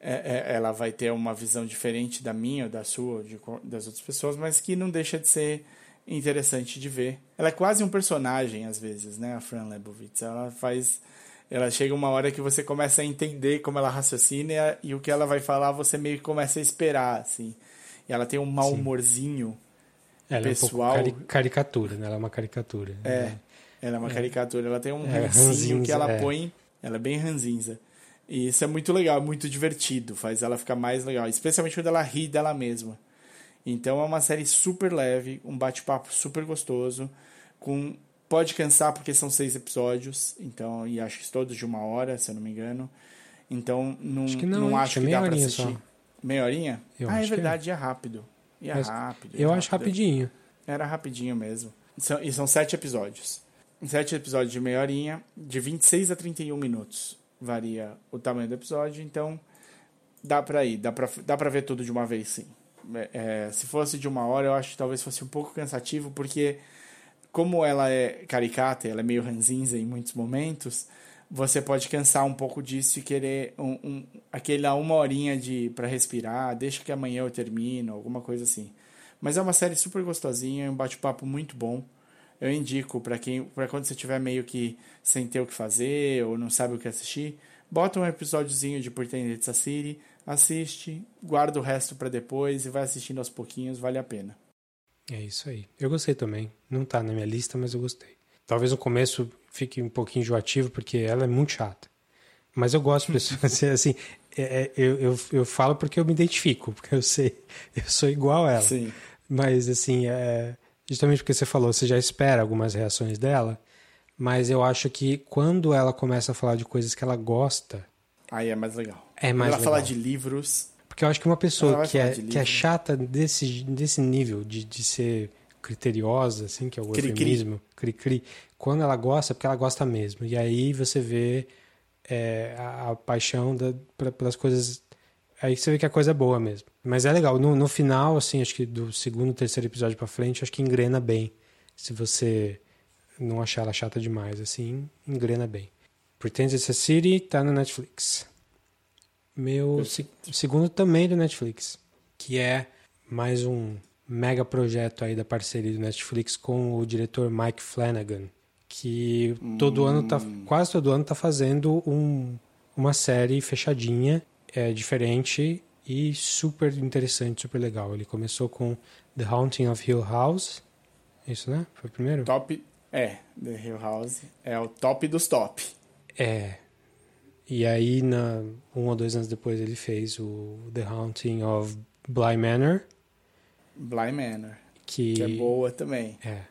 é, é, ela vai ter uma visão diferente da minha, da sua, de, das outras pessoas, mas que não deixa de ser interessante de ver. Ela é quase um personagem às vezes, né, a Fran Lebowitz. Ela faz ela chega uma hora que você começa a entender como ela raciocina e o que ela vai falar você meio que começa a esperar, assim. E ela tem um mau humorzinho ela pessoal. É um pouco caricatura, né? Ela é uma caricatura. É, né? ela é uma caricatura. Ela tem um é, rancinho que ela é. põe. Ela é bem ranzinza. E isso é muito legal, muito divertido. Faz ela ficar mais legal. Especialmente quando ela ri dela mesma. Então é uma série super leve, um bate-papo super gostoso. com Pode cansar porque são seis episódios. Então, e acho que todos de uma hora, se eu não me engano. Então, não acho que, não, não acho que dá pra assistir. Só. Meia horinha? Eu ah, é, é. verdade, é. é rápido. E é Mas rápido. eu rápido. acho rapidinho. Era rapidinho mesmo. E são sete episódios. Sete episódios de meia horinha, de 26 a 31 minutos. Varia o tamanho do episódio, então dá pra ir, dá pra, dá pra ver tudo de uma vez sim. É, é, se fosse de uma hora, eu acho que talvez fosse um pouco cansativo, porque como ela é caricata, ela é meio ranzinza em muitos momentos, você pode cansar um pouco disso e querer um, um, aquela uma horinha de para respirar, deixa que amanhã eu termino, alguma coisa assim. Mas é uma série super gostosinha, um bate-papo muito bom. Eu indico para quem, para quando você tiver meio que sem ter o que fazer ou não sabe o que assistir, bota um episódiozinho de Pretend It's a City, assiste, guarda o resto para depois e vai assistindo aos pouquinhos, vale a pena. É isso aí. Eu gostei também. Não tá na minha lista, mas eu gostei. Talvez no começo fique um pouquinho enjoativo, porque ela é muito chata. Mas eu gosto de pessoas assim. É, é, eu, eu, eu falo porque eu me identifico, porque eu sei, eu sou igual a ela. Sim. Mas assim, é, justamente porque você falou, você já espera algumas reações dela, mas eu acho que quando ela começa a falar de coisas que ela gosta. Aí é mais legal. É mais ela legal. fala de livros. Porque eu acho que uma pessoa que é, que é chata desse, desse nível de, de ser criteriosa, assim, que é o cri -cri. eufemismo, cri-cri, quando ela gosta, é porque ela gosta mesmo. E aí você vê é, a, a, paixão da, pra, pelas coisas. Aí você vê que a coisa é boa mesmo. Mas é legal. No, no final, assim, acho que do segundo, terceiro episódio para frente, acho que engrena bem. Se você não achar ela chata demais, assim, engrena bem. Pretend It's a City tá no Netflix. Meu se, segundo também do Netflix, que é mais um mega projeto aí da parceria do Netflix com o diretor Mike Flanagan que todo hum. ano tá quase todo ano tá fazendo um, uma série fechadinha, é diferente e super interessante, super legal. Ele começou com The Haunting of Hill House. Isso, né? Foi o primeiro? Top. É, The Hill House é o top dos top. É. E aí, na, um ou dois anos depois, ele fez o The Haunting of Bly Manor. Bly Manor. Que, que é boa também. É.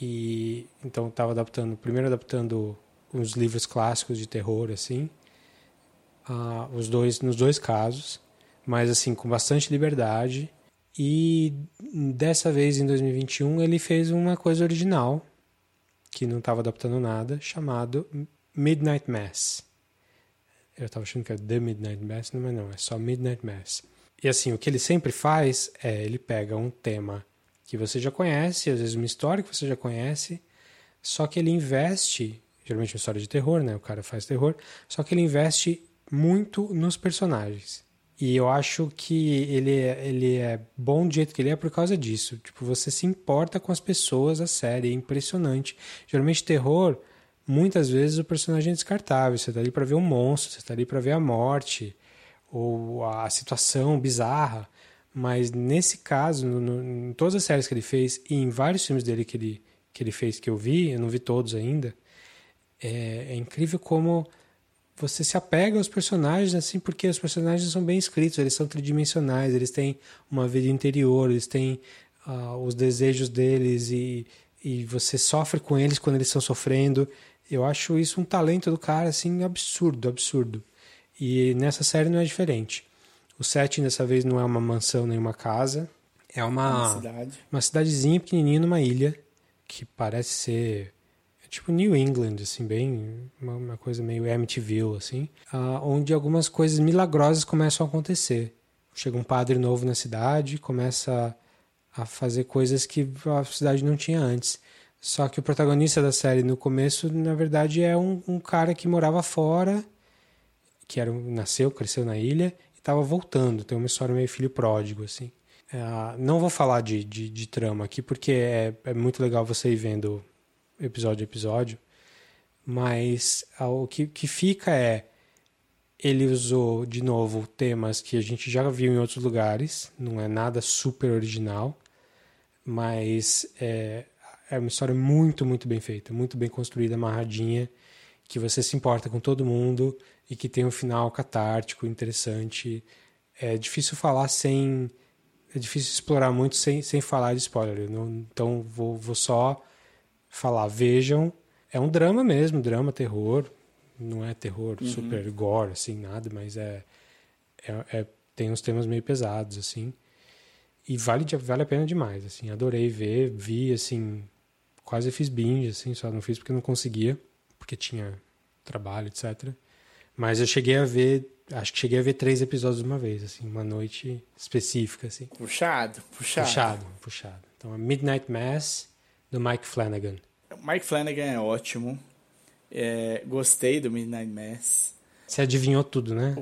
E então estava adaptando, primeiro adaptando os livros clássicos de terror assim, uh, os dois nos dois casos, mas assim com bastante liberdade. E dessa vez em 2021 ele fez uma coisa original que não estava adaptando nada, chamado Midnight Mass. Eu estava achando que era The Midnight Mass, não é não, é só Midnight Mass. E assim, o que ele sempre faz é ele pega um tema que você já conhece, às vezes uma história que você já conhece, só que ele investe, geralmente uma história de terror, né? O cara faz terror, só que ele investe muito nos personagens. E eu acho que ele é, ele é bom do jeito que ele é por causa disso. Tipo, você se importa com as pessoas, a série é impressionante. Geralmente terror, muitas vezes o personagem é descartável. Você tá ali para ver um monstro, você tá ali para ver a morte ou a situação bizarra. Mas nesse caso, no, no, em todas as séries que ele fez e em vários filmes dele que ele, que ele fez que eu vi, eu não vi todos ainda, é, é incrível como você se apega aos personagens assim, porque os personagens são bem escritos, eles são tridimensionais, eles têm uma vida interior, eles têm uh, os desejos deles e, e você sofre com eles quando eles estão sofrendo. Eu acho isso um talento do cara assim absurdo, absurdo. E nessa série não é diferente. O setting dessa vez não é uma mansão nem uma casa. É uma, uma, cidade. uma cidadezinha pequenininha numa ilha que parece ser é tipo New England, assim, bem uma, uma coisa meio Amityville, assim, uh, onde algumas coisas milagrosas começam a acontecer. Chega um padre novo na cidade, começa a fazer coisas que a cidade não tinha antes. Só que o protagonista da série no começo, na verdade, é um, um cara que morava fora, que era, nasceu, cresceu na ilha e estava voltando. Tem uma história meio filho pródigo, assim. É, não vou falar de, de, de, trama aqui, porque é, é muito legal você ir vendo episódio a episódio. Mas o que, que fica é ele usou de novo temas que a gente já viu em outros lugares, não é nada super original, mas é, é uma história muito, muito bem feita, muito bem construída, amarradinha, que você se importa com todo mundo e que tem um final catártico, interessante. É difícil falar sem. É difícil explorar muito sem, sem falar de spoiler. Não, então vou, vou só falar. Vejam. É um drama mesmo, drama, terror. Não é terror uhum. super gore, assim, nada, mas é, é, é, tem uns temas meio pesados, assim. E vale, vale a pena demais, assim. Adorei ver, vi, assim, quase fiz binge, assim, só não fiz porque não conseguia, porque tinha trabalho, etc. Mas eu cheguei a ver, acho que cheguei a ver três episódios de uma vez, assim, uma noite específica, assim. Puxado, puxado. Puxado, puxado. Então, a Midnight Mass, do Mike Flanagan. Mike Flanagan é ótimo. É, gostei do Midnight Mass. Você adivinhou tudo, né?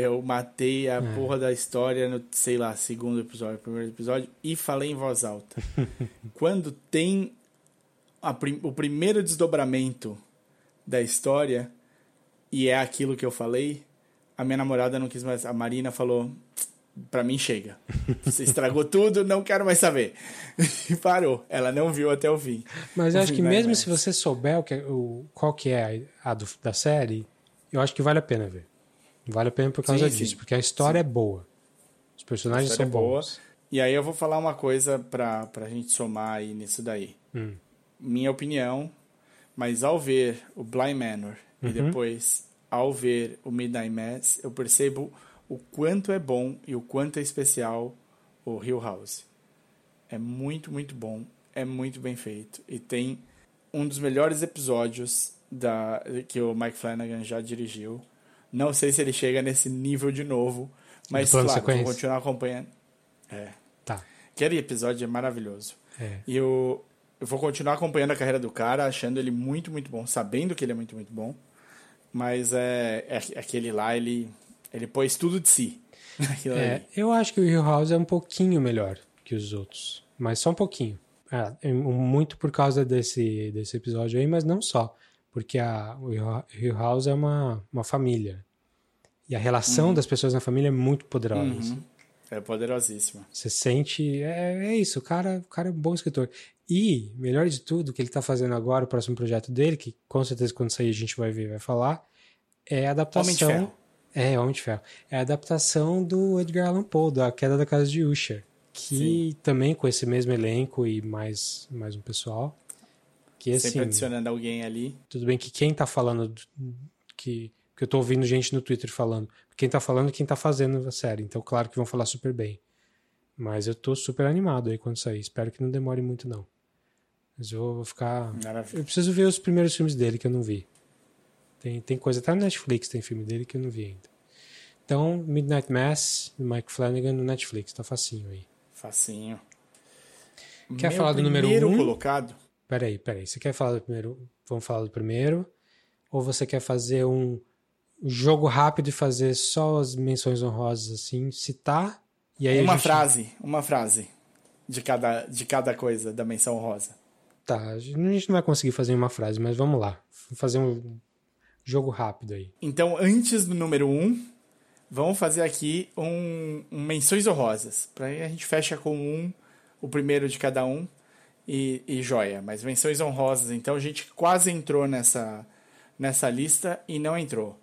Eu matei a é. porra da história no, sei lá, segundo episódio, primeiro episódio, e falei em voz alta. Quando tem prim, o primeiro desdobramento da história, e é aquilo que eu falei, a minha namorada não quis mais. A Marina falou: pra mim chega. Você estragou tudo, não quero mais saber. E parou. Ela não viu até o fim. Mas eu acho que mesmo se você souber o que, é, o, qual que é a, a do, da série, eu acho que vale a pena ver. Vale a pena por causa sim, disso, sim. porque a história sim. é boa. Os personagens são é bons. E aí eu vou falar uma coisa pra, pra gente somar aí nisso daí. Hum. Minha opinião, mas ao ver o Blind Manor uhum. e depois ao ver o Midnight Mass, eu percebo o quanto é bom e o quanto é especial o Hill House. É muito, muito bom, é muito bem feito e tem um dos melhores episódios da que o Mike Flanagan já dirigiu não sei se ele chega nesse nível de novo, mas claro, vou continuar acompanhando. É. Tá. Aquele episódio é maravilhoso. É. E eu, eu vou continuar acompanhando a carreira do cara, achando ele muito, muito bom, sabendo que ele é muito, muito bom. Mas é, é aquele lá, ele, ele pôs tudo de si. É, eu acho que o Hill House é um pouquinho melhor que os outros, mas só um pouquinho. É, muito por causa desse, desse episódio aí, mas não só porque a, o Hill House é uma, uma família. E a relação uhum. das pessoas na família é muito poderosa. Uhum. É poderosíssima. Você sente. É, é isso, o cara, o cara é um bom escritor. E, melhor de tudo, o que ele está fazendo agora, o próximo projeto dele, que com certeza quando sair a gente vai ver, vai falar, é a adaptação. Homem de Ferro. É, Homem de Ferro. É a adaptação do Edgar Allan Poe, da Queda da Casa de Usher. Que Sim. também com esse mesmo elenco e mais, mais um pessoal. Que, assim, Sempre adicionando alguém ali. Tudo bem que quem tá falando, que, que eu tô ouvindo gente no Twitter falando, quem tá falando é quem tá fazendo a série, então claro que vão falar super bem. Mas eu tô super animado aí quando sair, espero que não demore muito não. Mas eu vou ficar... Maravilha. Eu preciso ver os primeiros filmes dele que eu não vi. Tem, tem coisa, até no Netflix tem filme dele que eu não vi ainda. Então, Midnight Mass, do Mike Flanagan no Netflix, tá facinho aí. Facinho. Quer Meu falar do número 1? Um? colocado Peraí, peraí. Você quer falar do primeiro? Vamos falar do primeiro? Ou você quer fazer um jogo rápido e fazer só as menções honrosas assim, citar e aí uma gente... frase, uma frase de cada de cada coisa da menção honrosa. Tá, a gente não vai conseguir fazer uma frase, mas vamos lá. Fazer um jogo rápido aí. Então, antes do número um, vamos fazer aqui um, um menções honrosas. Para a gente fecha com um, o primeiro de cada um e, e joia. Mas menções honrosas, então a gente quase entrou nessa, nessa lista e não entrou.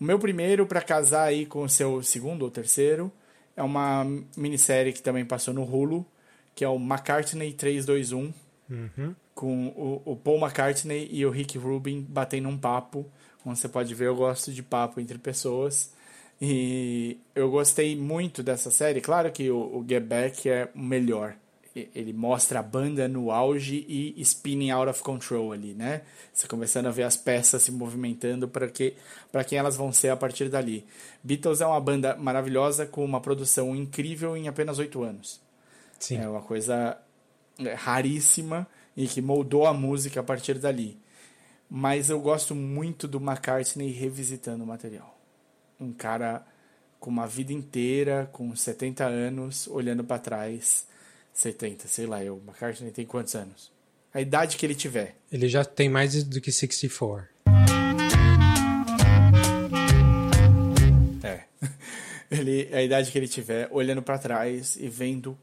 O meu primeiro, para casar aí com o seu segundo ou terceiro, é uma minissérie que também passou no Hulu, que é o McCartney 321, uhum. com o, o, Paul McCartney e o Rick Rubin batendo um papo. Como você pode ver, eu gosto de papo entre pessoas. E eu gostei muito dessa série. Claro que o, o Get Back é o melhor ele mostra a banda no auge e spinning out of control ali, né? Você começando a ver as peças se movimentando para que para quem elas vão ser a partir dali. Beatles é uma banda maravilhosa com uma produção incrível em apenas oito anos. Sim. É uma coisa é, raríssima e que moldou a música a partir dali. Mas eu gosto muito do McCartney revisitando o material. Um cara com uma vida inteira, com 70 anos, olhando para trás. 70, sei lá, eu. McCartney tem quantos anos? A idade que ele tiver. Ele já tem mais do que 64. É. Ele, a idade que ele tiver, olhando para trás e vendo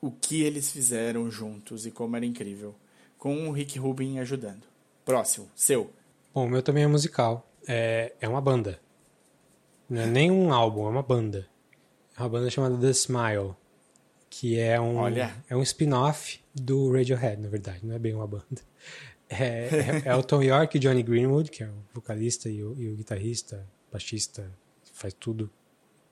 o que eles fizeram juntos e como era incrível. Com o Rick Rubin ajudando. Próximo, seu. Bom, o meu também é musical. É, é uma banda. Não é nem um álbum, é uma banda. É uma banda chamada The Smile. Que é um, Olha. é um spin-off do Radiohead, na verdade. Não é bem uma banda. É, é, é o Tom York e Johnny Greenwood, que é o vocalista e o, e o guitarrista, baixista, faz tudo,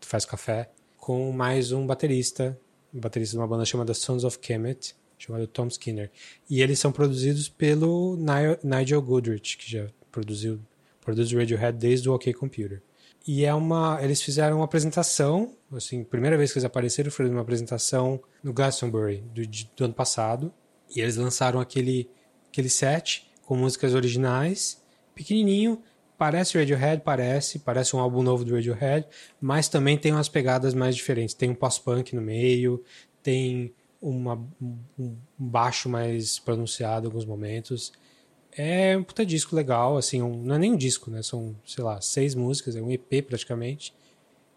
faz café, com mais um baterista, um baterista de uma banda chamada Sons of Kemet, chamado Tom Skinner. E eles são produzidos pelo Ni- Nigel Goodrich, que já produziu produz o Radiohead desde o OK Computer. E é uma, eles fizeram uma apresentação, assim, primeira vez que eles apareceram foi numa apresentação no Glastonbury do, do ano passado, e eles lançaram aquele aquele set com músicas originais, pequenininho, parece Radiohead, parece, parece um álbum novo do Radiohead, mas também tem umas pegadas mais diferentes. Tem um pós-punk no meio, tem uma, um um baixo mais pronunciado em alguns momentos. É um puta disco legal, assim, um- não é nem um disco, né? São, sei lá, seis músicas, é um EP praticamente,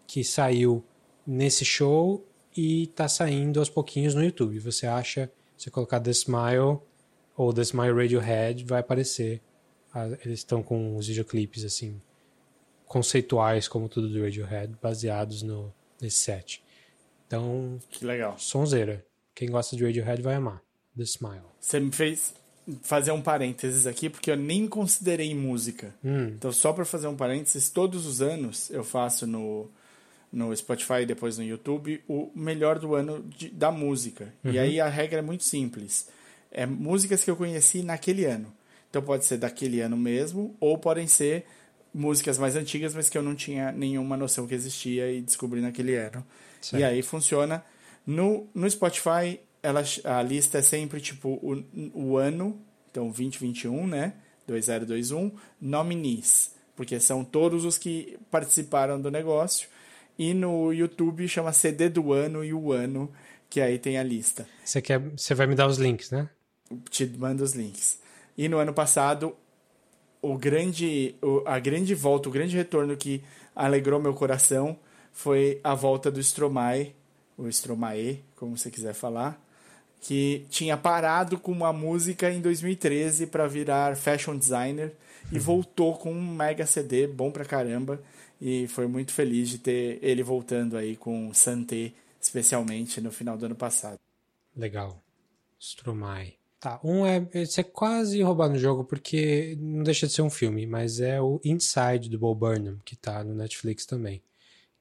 que saiu nesse show e tá saindo aos pouquinhos no YouTube. Você acha, se você colocar The Smile ou The Smile Radiohead, vai aparecer. Ah, Eles estão com os videoclipes, assim, conceituais, como tudo do Radiohead, baseados no, nesse set. Então, Que legal. sonzeira. Quem gosta de Radiohead vai amar. The Smile. Você me fez fazer um parênteses aqui, porque eu nem considerei música. Hum, Então, só para fazer um parênteses, todos os anos eu faço no, no Spotify e depois no YouTube o melhor do ano de- da música. E aí a regra é muito simples. É músicas que eu conheci naquele ano. Então pode ser daquele ano mesmo, ou podem ser músicas mais antigas, mas que eu não tinha nenhuma noção que existia e descobri naquele ano. Certo. E aí funciona. No, no Spotify, ela, a lista é sempre tipo o, o ano, então 2021, né? 2021, nominees, porque são todos os que participaram do negócio. E no YouTube chama CD do ano e o ano, que aí tem a lista. Você, quer, você vai me dar os links, né? Te mando os links. E no ano passado, o grande, a grande volta, o grande retorno que alegrou meu coração foi a volta do Stromae, o Stromae, como você quiser falar, que tinha parado com uma música em 2013 para virar fashion designer e voltou com um mega CD bom pra caramba e foi muito feliz de ter ele voltando aí com Santé, especialmente no final do ano passado. Legal. Stromae. Tá, um é. Esse é quase roubar no jogo, porque não deixa de ser um filme, mas é o Inside do Bo Burnham, que tá no Netflix também.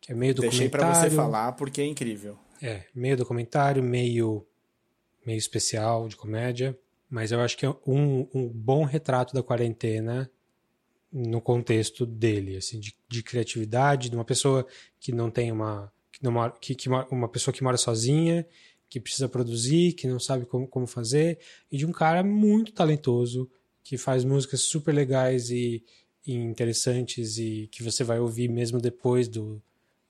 Que é meio Deixei documentário. pra você falar porque é incrível. É, meio documentário, meio, meio especial de comédia. Mas eu acho que é um, um bom retrato da quarentena no contexto dele, assim, de, de criatividade, de uma pessoa que não tem uma. Que não que, que uma pessoa que mora sozinha, que precisa produzir, que não sabe como, como fazer, e de um cara muito talentoso, que faz músicas super legais e, e interessantes e que você vai ouvir mesmo depois do,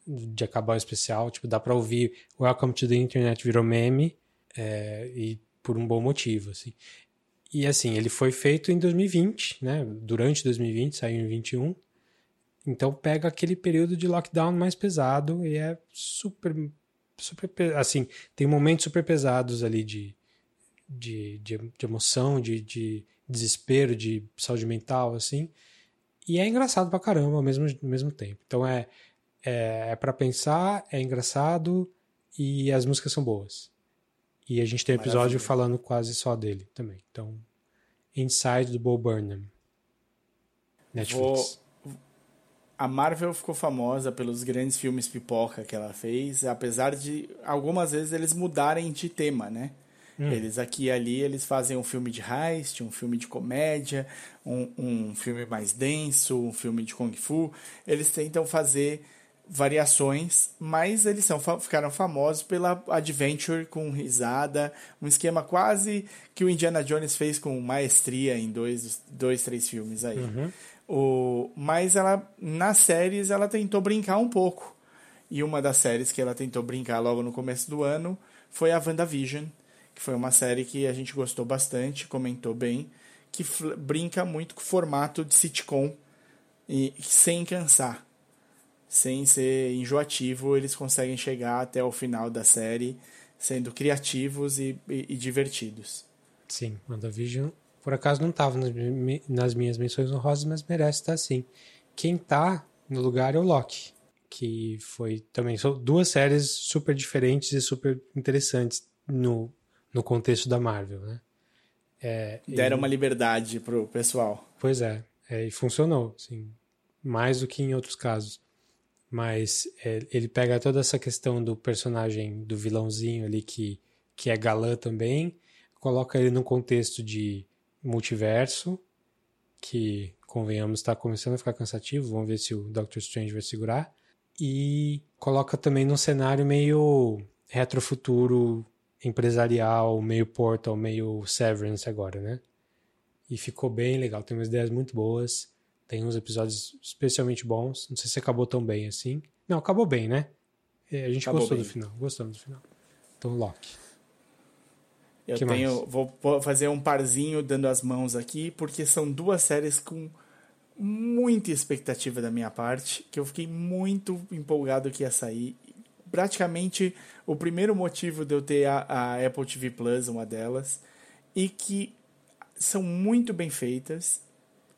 de acabar o especial. Tipo, dá pra ouvir Welcome to the Internet virou meme é, e por um bom motivo, assim. E assim, ele foi feito em 2020, né? Durante 2020, saiu em 21. Então pega aquele período de lockdown mais pesado e é super, super pe- assim, tem momentos super pesados ali de, de, de, de emoção, de, de desespero, de saúde mental, assim. E é engraçado pra caramba ao mesmo, ao mesmo tempo. Então é, é, é para pensar, é engraçado e as músicas são boas. E a gente tem um episódio Maravilha. falando quase só dele também. Então, Inside do Bo Burnham. Netflix. A Marvel ficou famosa pelos grandes filmes pipoca que ela fez, apesar de algumas vezes eles mudarem de tema, né? Eles aqui e ali eles fazem um filme de heist, um filme de comédia, um, um filme mais denso, um filme de kung fu. Eles tentam fazer variações, mas eles são, ficaram famosos pela adventure com risada, um esquema quase que o Indiana Jones fez com maestria em dois, dois três filmes aí. Uhum. O, mas ela, nas séries, ela tentou brincar um pouco. E uma das séries que ela tentou brincar logo no começo do ano foi a WandaVision, que foi uma série que a gente gostou bastante, comentou bem, que brinca muito com o formato de sitcom e sem cansar sem ser enjoativo, eles conseguem chegar até o final da série sendo criativos e, e, e divertidos. Sim, WandaVision, por acaso não estava nas, nas, minhas menções honrosas, mas merece estar sim. Quem está no lugar é o Loki, que foi também. São duas séries super diferentes e super interessantes no, no contexto da Marvel, né? É, Deram e... uma liberdade pro pessoal. Pois é, é, e funcionou, sim, mais do que em outros casos mas é, ele pega toda essa questão do personagem, do vilãozinho ali que, que é galã também, coloca ele num contexto de multiverso, que, convenhamos, está começando a ficar cansativo, vamos ver se o Doctor Strange vai segurar, e coloca também num cenário meio retrofuturo empresarial, meio Portal, meio Severance agora, né? E ficou bem legal, tem umas ideias muito boas. Tem uns episódios especialmente bons. Não sei se acabou tão bem assim. Não, acabou bem, né? É, a gente acabou gostou bem. do final. Gostamos do final. Então, Loki. Eu que tenho. Mais? Vou fazer um parzinho dando as mãos aqui, porque são duas séries com muita expectativa da minha parte, que eu fiquei muito empolgado que ia sair. Praticamente o primeiro motivo de eu ter a, a Apple TV Plus, uma delas, e que são muito bem feitas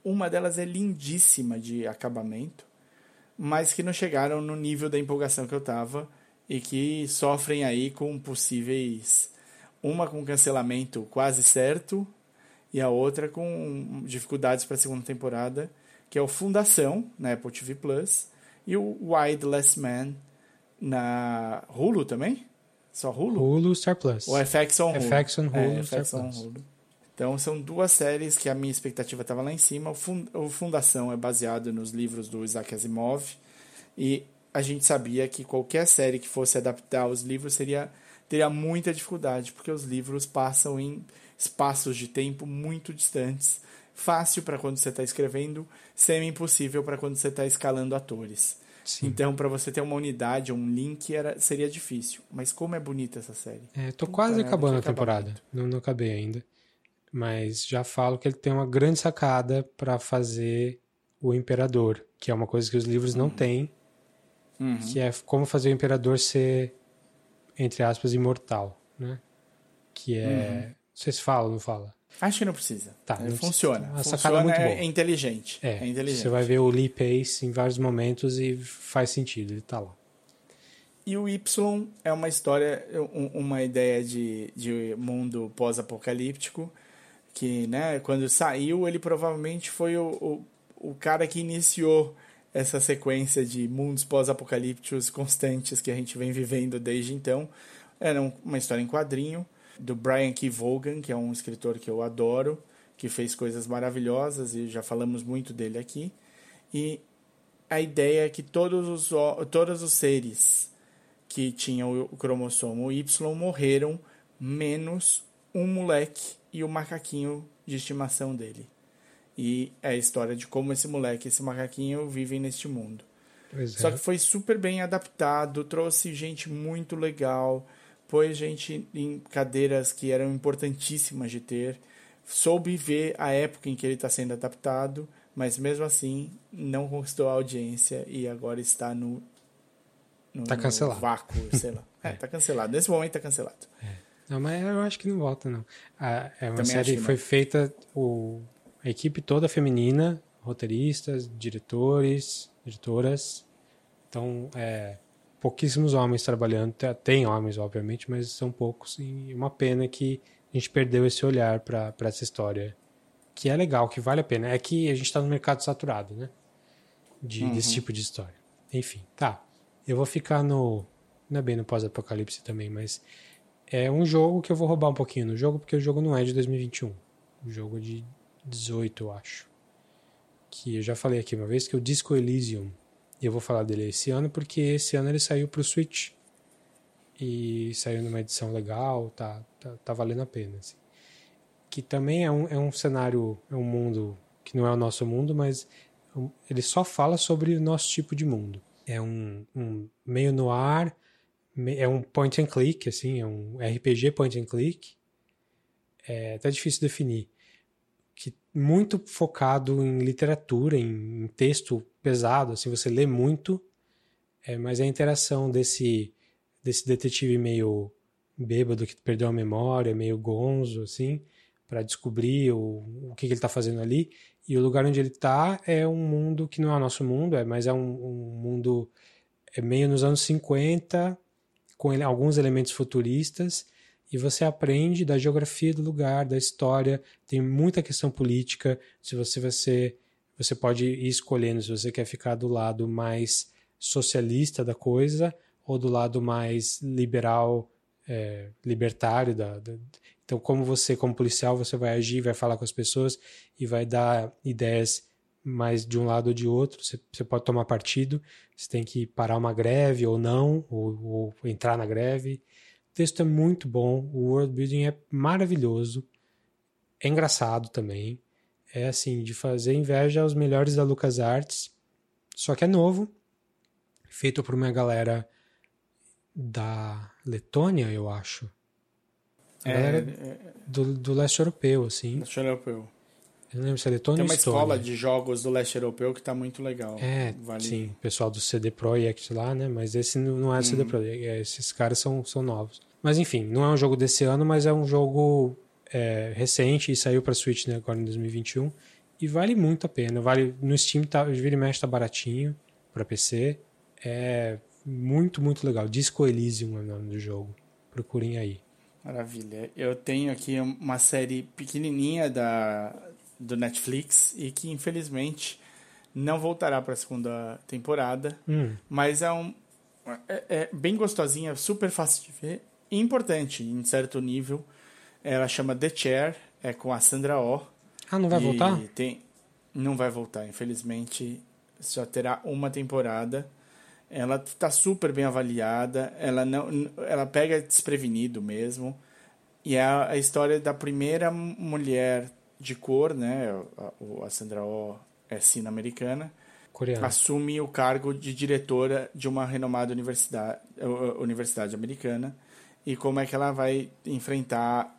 uma delas é lindíssima de acabamento, mas que não chegaram no nível da empolgação que eu tava e que sofrem aí com possíveis uma com cancelamento quase certo e a outra com dificuldades para a segunda temporada, que é o Fundação na Apple TV Plus e o Less Man na Hulu também? Só Hulu? Hulu Star Plus. O FX on Hulu. FX on Hulu, é, FX on Hulu. Então são duas séries que a minha expectativa estava lá em cima. O Fundação é baseado nos livros do Isaac Asimov e a gente sabia que qualquer série que fosse adaptar os livros seria teria muita dificuldade, porque os livros passam em espaços de tempo muito distantes. Fácil para quando você está escrevendo, semi-impossível para quando você está escalando atores. Sim. Então, para você ter uma unidade, um link, era, seria difícil. Mas como é bonita essa série. É, tô quase acabando a temporada. Não, não acabei ainda mas já falo que ele tem uma grande sacada para fazer o imperador, que é uma coisa que os livros não uhum. têm, uhum. que é como fazer o imperador ser, entre aspas, imortal, né? Que é... Uhum. Não sei se fala ou não fala. Acho que não precisa. Tá, não funciona. Precisa. A funciona, é muito é, boa. é inteligente. É, é inteligente. Você vai ver o Lee Pace em vários momentos e faz sentido, ele tá lá. E o Y é uma história, uma ideia de, de mundo pós-apocalíptico que, né, quando saiu, ele provavelmente foi o, o, o cara que iniciou essa sequência de mundos pós-apocalípticos constantes que a gente vem vivendo desde então. Era uma história em quadrinho do Brian K. Vaughan, que é um escritor que eu adoro, que fez coisas maravilhosas e já falamos muito dele aqui. E a ideia é que todos os, todos os seres que tinham o cromossomo Y morreram, menos um moleque e o macaquinho de estimação dele. E é a história de como esse moleque e esse macaquinho vivem neste mundo. Pois Só é. que foi super bem adaptado, trouxe gente muito legal, pôs gente em cadeiras que eram importantíssimas de ter, soube ver a época em que ele está sendo adaptado, mas mesmo assim não conquistou a audiência e agora está no, no, tá cancelado. no vácuo, sei lá. É, tá cancelado. Nesse momento tá cancelado. É. Não, mas eu acho que não volta, não. Ah, é uma Também série que foi feita, o, a equipe toda feminina, roteiristas, diretores, editoras. Então, é, pouquíssimos homens trabalhando. Tem homens, obviamente, mas são poucos. E uma pena que a gente perdeu esse olhar para essa história. Que é legal, que vale a pena. É que a gente está no mercado saturado, né? De, uhum. Desse tipo de história. Enfim, tá. Eu vou ficar no. Não é bem no pós-apocalipse também, mas é um jogo que eu vou roubar um pouquinho no jogo, porque o jogo não é de 2021. O jogo de 18, eu acho. Que eu já falei aqui uma vez, que é o Disco Elysium. E eu vou falar dele esse ano porque esse ano ele saiu para o Switch. E saiu numa edição legal, tá, tá, tá valendo a pena. Assim. Que também é um, é um cenário, é um mundo que não é o nosso mundo, mas ele só fala sobre o nosso tipo de mundo. É um, um meio no ar, é um point and click, assim, é um RPG point and click. É até difícil definir. Que muito focado em literatura, em, em texto pesado, assim, você lê muito, é, mas a interação desse desse detetive meio bêbado que perdeu a memória, meio gonzo, assim, para descobrir o, o que, que ele está fazendo ali. E o lugar onde ele está é um mundo que não é o nosso mundo, é, mas é um, um mundo é meio nos anos 50, com ele, alguns elementos futuristas, e você aprende da geografia do lugar, da história, tem muita questão política, se você vai ser, você pode ir escolhendo se você quer ficar do lado mais socialista da coisa ou do lado mais liberal, é, libertário da, da, então como você como policial você vai agir vai falar com as pessoas e vai dar ideias mais de um lado ou de outro você, você pode tomar partido você tem que parar uma greve ou não ou, ou entrar na greve o texto é muito bom o world building é maravilhoso é engraçado também é assim de fazer inveja aos melhores da LucasArts só que é novo feito por uma galera da Letônia, eu acho. A é, é, do, do leste europeu, assim. Leste europeu. Eu não lembro se é Tem uma escola de jogos do leste europeu que está muito legal. É, vale... sim. Pessoal do CD Projekt lá, né? Mas esse não é do CD. Projekt. É, esses caras são, são novos. Mas enfim, não é um jogo desse ano, mas é um jogo é, recente e saiu para Switch né, agora em 2021. E vale muito a pena. Vale, no Steam, tá, vira e mexe, tá baratinho para PC. É, muito, muito legal. Disco Elysium é o nome do jogo. Procurem aí. Maravilha. Eu tenho aqui uma série pequenininha da, do Netflix e que infelizmente não voltará para a segunda temporada, hum. mas é um é, é, bem gostosinha, super fácil de ver e importante em certo nível. Ela chama The Chair, é com a Sandra Oh. Ah, não vai voltar? Tem, não vai voltar, infelizmente. Só terá uma temporada. Ela está super bem avaliada, ela não, ela pega desprevenido mesmo. E é a história da primeira mulher de cor, né? A, a Sandra Oh é sino-americana. Assume o cargo de diretora de uma renomada universidade, universidade americana. E como é que ela vai enfrentar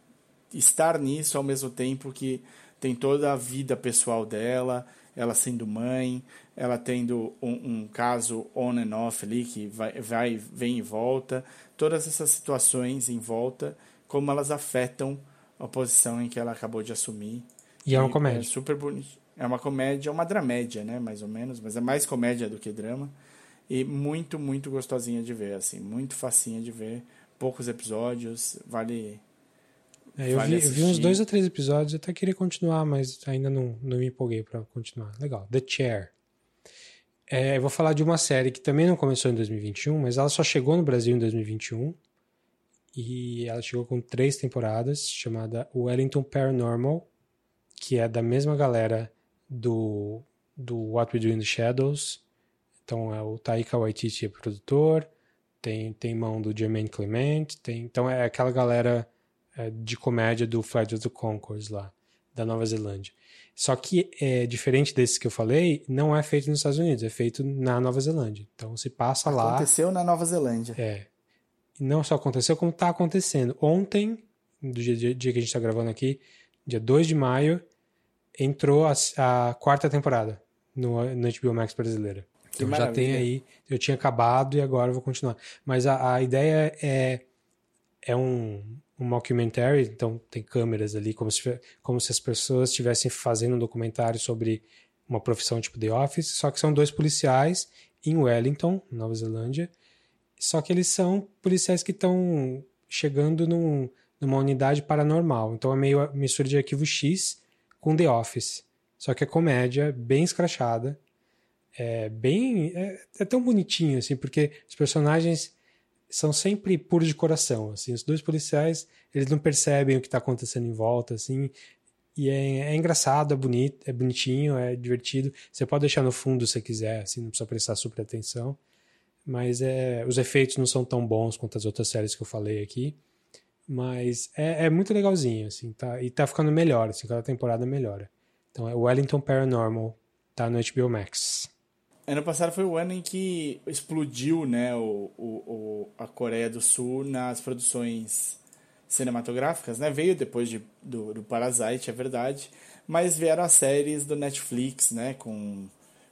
estar nisso ao mesmo tempo que tem toda a vida pessoal dela, ela sendo mãe, ela tendo um, um, caso on and off ali que vai, vai, vem e volta, todas essas situações em volta, como elas afetam a posição em que ela acabou de assumir. E é uma comédia. É super bonito. É uma comédia, uma dramédia, né, mais ou menos, mas é mais comédia do que drama. E muito, muito gostosinha de ver, assim, muito facinha de ver, poucos episódios, vale é, eu, vale vi, eu, vi, uns dois ou três episódios, até queria continuar, mas ainda não, não me empolguei para continuar. Legal. The Chair. É, eu vou falar de uma série que também não começou em 2021, mas ela só chegou no Brasil em 2021. E ela chegou com três temporadas, chamada Wellington Paranormal, que é da mesma galera do, do What We Do in the Shadows. Então é o Taika Waititi é produtor, tem, tem mão do Jermaine Clement, tem, então é aquela galera é, de comédia do Flight of the Conchords lá, da Nova Zelândia. Só que, é, diferente desses que eu falei, não é feito nos Estados Unidos, é feito na Nova Zelândia. Então se passa aconteceu lá. Aconteceu na Nova Zelândia. É. E não só aconteceu, como está acontecendo. Ontem, do dia, dia, que a gente está gravando aqui, dia 2 de maio, entrou a, a quarta temporada no, no HBO Max brasileira. Então já tem aí. Eu tinha acabado e agora eu vou continuar. Mas a, a ideia é, é um, um mockumentary, então tem câmeras ali, como se, como se as pessoas estivessem fazendo um documentário sobre uma profissão tipo The Office, só que são dois policiais em Wellington, Nova Zelândia, só que eles são policiais que estão chegando num, numa unidade paranormal, então é meio mistura de Arquivo X com The Office, só que é comédia, bem escrachada, é bem... é, é tão bonitinho, assim, porque os personagens são sempre puros de coração, assim, os dois policiais, eles não percebem o que está acontecendo em volta, assim, E é, é, engraçado, é bonito, é bonitinho, é divertido. Você pode deixar no fundo se quiser, assim, não precisa prestar super atenção. Mas é, os efeitos não são tão bons quanto as outras séries que eu falei aqui. Mas é, é muito legalzinho, assim, tá? E tá ficando melhor, assim, cada temporada melhora. Então é Wellington Paranormal, tá no HBO Max. Ano passado foi o ano em que explodiu, né, o, o, o a Coreia do Sul nas produções cinematográficas, né? Veio depois de, do, do Parasite, é verdade. Mas vieram as séries do Netflix, né? Com,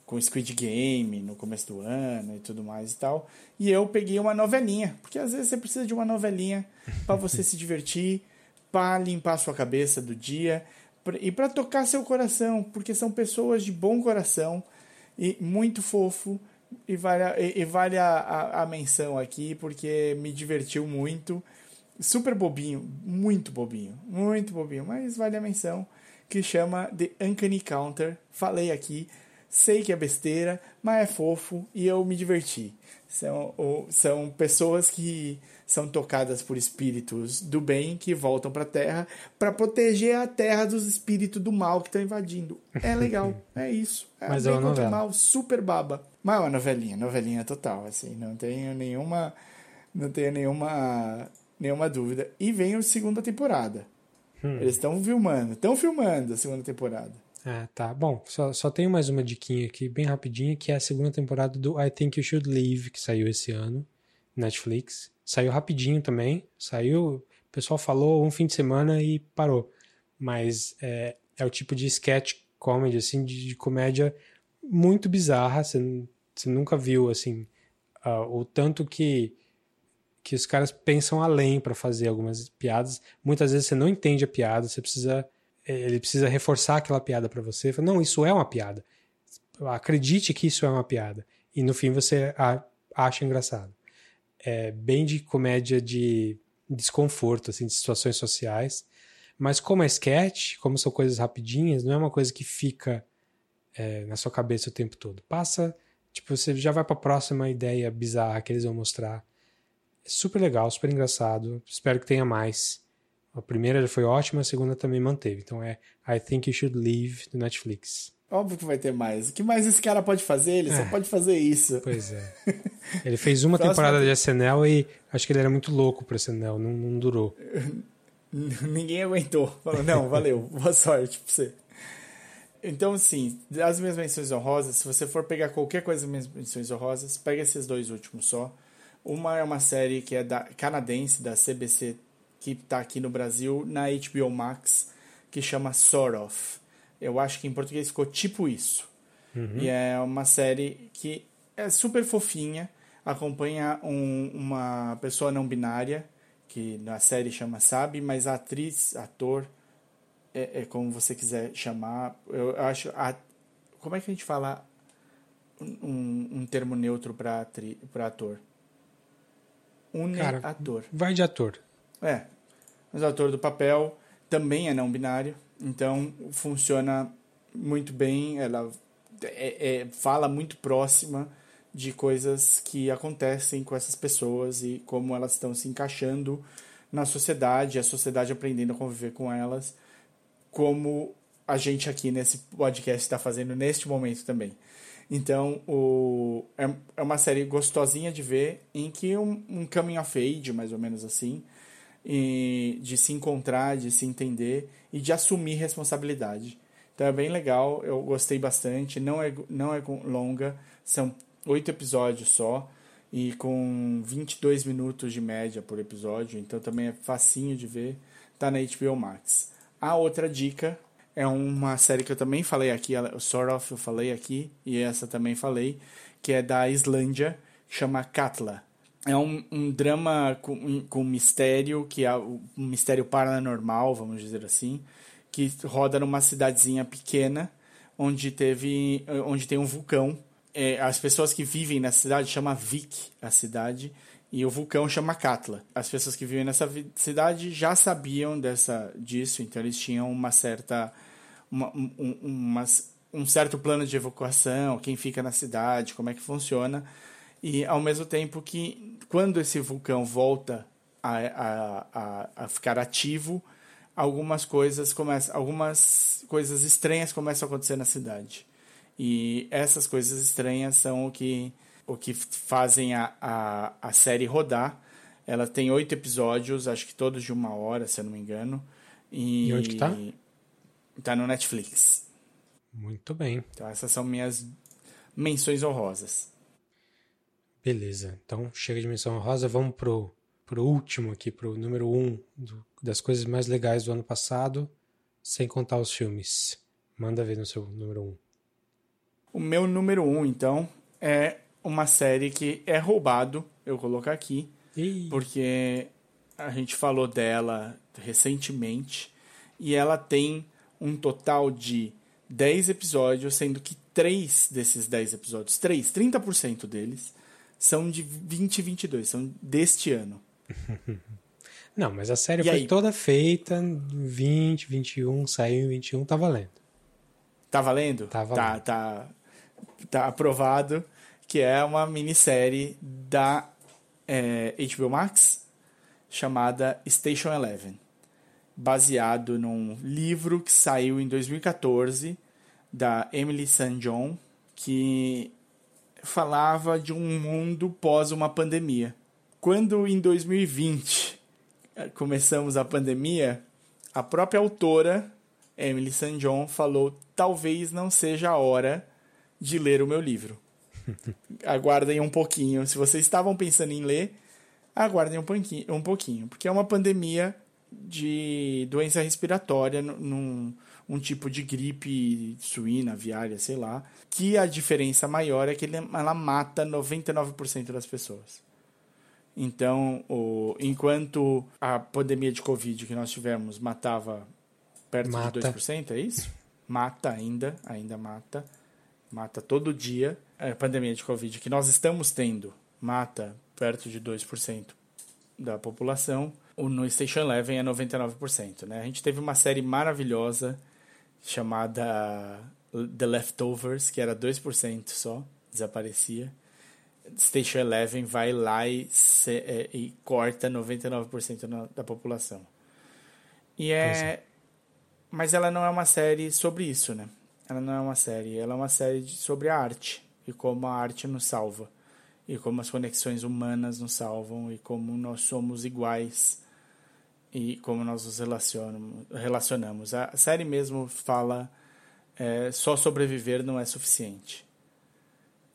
com Squid Game no começo do ano e tudo mais e tal. E eu peguei uma novelinha, porque às vezes você precisa de uma novelinha para você se divertir, para limpar sua cabeça do dia e para tocar seu coração, porque são pessoas de bom coração e muito fofo. E vale, a, e vale a, a, a menção aqui, porque me divertiu muito super bobinho, muito bobinho, muito bobinho, mas vale a menção, que chama The Uncanny Counter. Falei aqui, sei que é besteira, mas é fofo e eu me diverti. São, são pessoas que são tocadas por espíritos do bem que voltam para a Terra para proteger a Terra dos espíritos do mal que estão invadindo. É legal, é isso. É mas é uma novela. mal, super baba. Mas é uma novelinha, novelinha total, assim, não tenho nenhuma não tenho nenhuma nenhuma dúvida. E vem a segunda temporada. Hum. Eles estão filmando, estão filmando a segunda temporada. Ah, tá. Bom, só, só tenho mais uma diquinha aqui, bem rapidinho, que é a segunda temporada do I Think You Should Leave, que saiu esse ano, Netflix. Saiu rapidinho também, saiu, o pessoal falou um fim de semana e parou. Mas é, é o tipo de sketch comedy, assim, de, de comédia muito bizarra, você, nunca viu, assim, uh, o tanto que que os caras pensam além para fazer algumas piadas. Muitas vezes você não entende a piada, você precisa ele precisa reforçar aquela piada para você. Fala, não, isso é uma piada. Acredite que isso é uma piada. E no fim você acha engraçado. É bem de comédia de desconforto, assim, de situações sociais. Mas como é sketch, como são coisas rapidinhas, não é uma coisa que fica é, na sua cabeça o tempo todo. Passa, tipo, você já vai para a próxima ideia bizarra que eles vão mostrar é super legal, super engraçado. Espero que tenha mais. A primeira já foi ótima, a segunda também manteve. Então é I Think You Should Leave do Netflix. Óbvio que vai ter mais. O que mais esse cara pode fazer? Ele é. só pode fazer isso. Pois é. Ele fez uma temporada de SNL e acho que ele era muito louco para SNL, não, não durou. Ninguém aguentou. Falou, não, valeu, boa sorte pra você. Então, sim, as minhas menções honrosas, se você for pegar qualquer coisa das minhas menções honrosas, pega esses dois últimos só. Uma é uma série que é da canadense, da CBC, que está aqui no Brasil, na HBO Max, que chama Sort of. Eu acho que em português ficou tipo isso. Uhum. E é uma série que é super fofinha, acompanha um, uma pessoa não binária, que na série chama Sabe, mas a atriz, ator, é, é como você quiser chamar. Eu acho. A, como é que a gente fala um, um termo neutro para ator? une Cara, ator. Vai de ator. É. Mas o ator do papel também é não binário, então funciona muito bem. Ela é, é, fala muito próxima de coisas que acontecem com essas pessoas e como elas estão se encaixando na sociedade, a sociedade aprendendo a conviver com elas, como a gente aqui nesse podcast está fazendo neste momento também. Então, o, é, é uma série gostosinha de ver, em que um, um coming of age, mais ou menos assim, e de se encontrar, de se entender e de assumir responsabilidade. Então é bem legal, eu gostei bastante, não é, não é longa, são oito episódios só, e com 22 minutos de média por episódio, então também é facinho de ver, tá na HBO Max. A outra dica é uma série que eu também falei aqui, o Sort of eu falei aqui, e essa também falei, que é da Islândia, chama Katla. É um, um drama com, com mistério, que é um mistério paranormal, vamos dizer assim, que roda numa cidadezinha pequena, onde teve onde tem um vulcão. É, as pessoas que vivem na cidade chama Vik a cidade e o vulcão chama Katla. As pessoas que vivem nessa cidade já sabiam dessa disso, então eles tinham uma certa uma, um, uma, um certo plano de evacuação, quem fica na cidade, como é que funciona. E ao mesmo tempo que, quando esse vulcão volta a, a, a, a ficar ativo, algumas coisas começam, algumas coisas estranhas começam a acontecer na cidade. E essas coisas estranhas são o que, o que fazem a, a, a série rodar. Ela tem oito episódios, acho que todos de uma hora, se eu não me engano. E, e onde que tá? Tá no Netflix. Muito bem. Então essas são minhas menções honrosas. Beleza. Então chega de menção honrosa, vamos pro, pro último aqui, pro número um do, das coisas mais legais do ano passado, sem contar os filmes. Manda ver no seu número um. O meu número um, então, é uma série que é roubado, eu colocar aqui, Ih. porque a gente falou dela recentemente e ela tem um total de 10 episódios, sendo que 3 desses 10 episódios, 3, 30% deles, são de 2022, são deste ano. Não, mas a série E foi aí? toda feita em 20, 21, saiu em 21, tá valendo. Tá valendo? Tá valendo. Tá, tá, tá aprovado que é uma minissérie da é, HBO Max chamada Station Eleven, baseado num livro que saiu em 2014 da Emily St. John, que falava de um mundo pós uma pandemia. Quando em 2020 eh, começamos a pandemia, a própria autora, Emily St. John, falou: talvez não seja a hora de ler o meu livro. Aguardem um pouquinho. Se vocês estavam pensando em ler, aguardem um pouquinho, um pouquinho porque é uma pandemia de doença respiratória num um tipo de gripe suína, aviária, sei lá, que a diferença maior é que ele- ela mata 99% das pessoas. Então, o, enquanto a pandemia de Covid que nós tivemos matava perto Mata. de 2%, é isso? Mata ainda, ainda mata. Mata todo dia. A pandemia de Covid que nós estamos tendo mata perto de 2% da população. O no Station Eleven é 99%. Né? A gente teve uma série maravilhosa chamada The Leftovers, que era 2% só, desaparecia. Station Eleven vai lá e, se- é, e corta 99% na- da população. E é, Mas ela não é uma série sobre isso, né? Ela não é uma série. Ela é uma série de- sobre a arte. E como a arte nos salva. E como as conexões humanas nos salvam. E como nós somos iguais. E como nós nos relacionamos. relacionamos. A série mesmo fala... é, só sobreviver não é suficiente.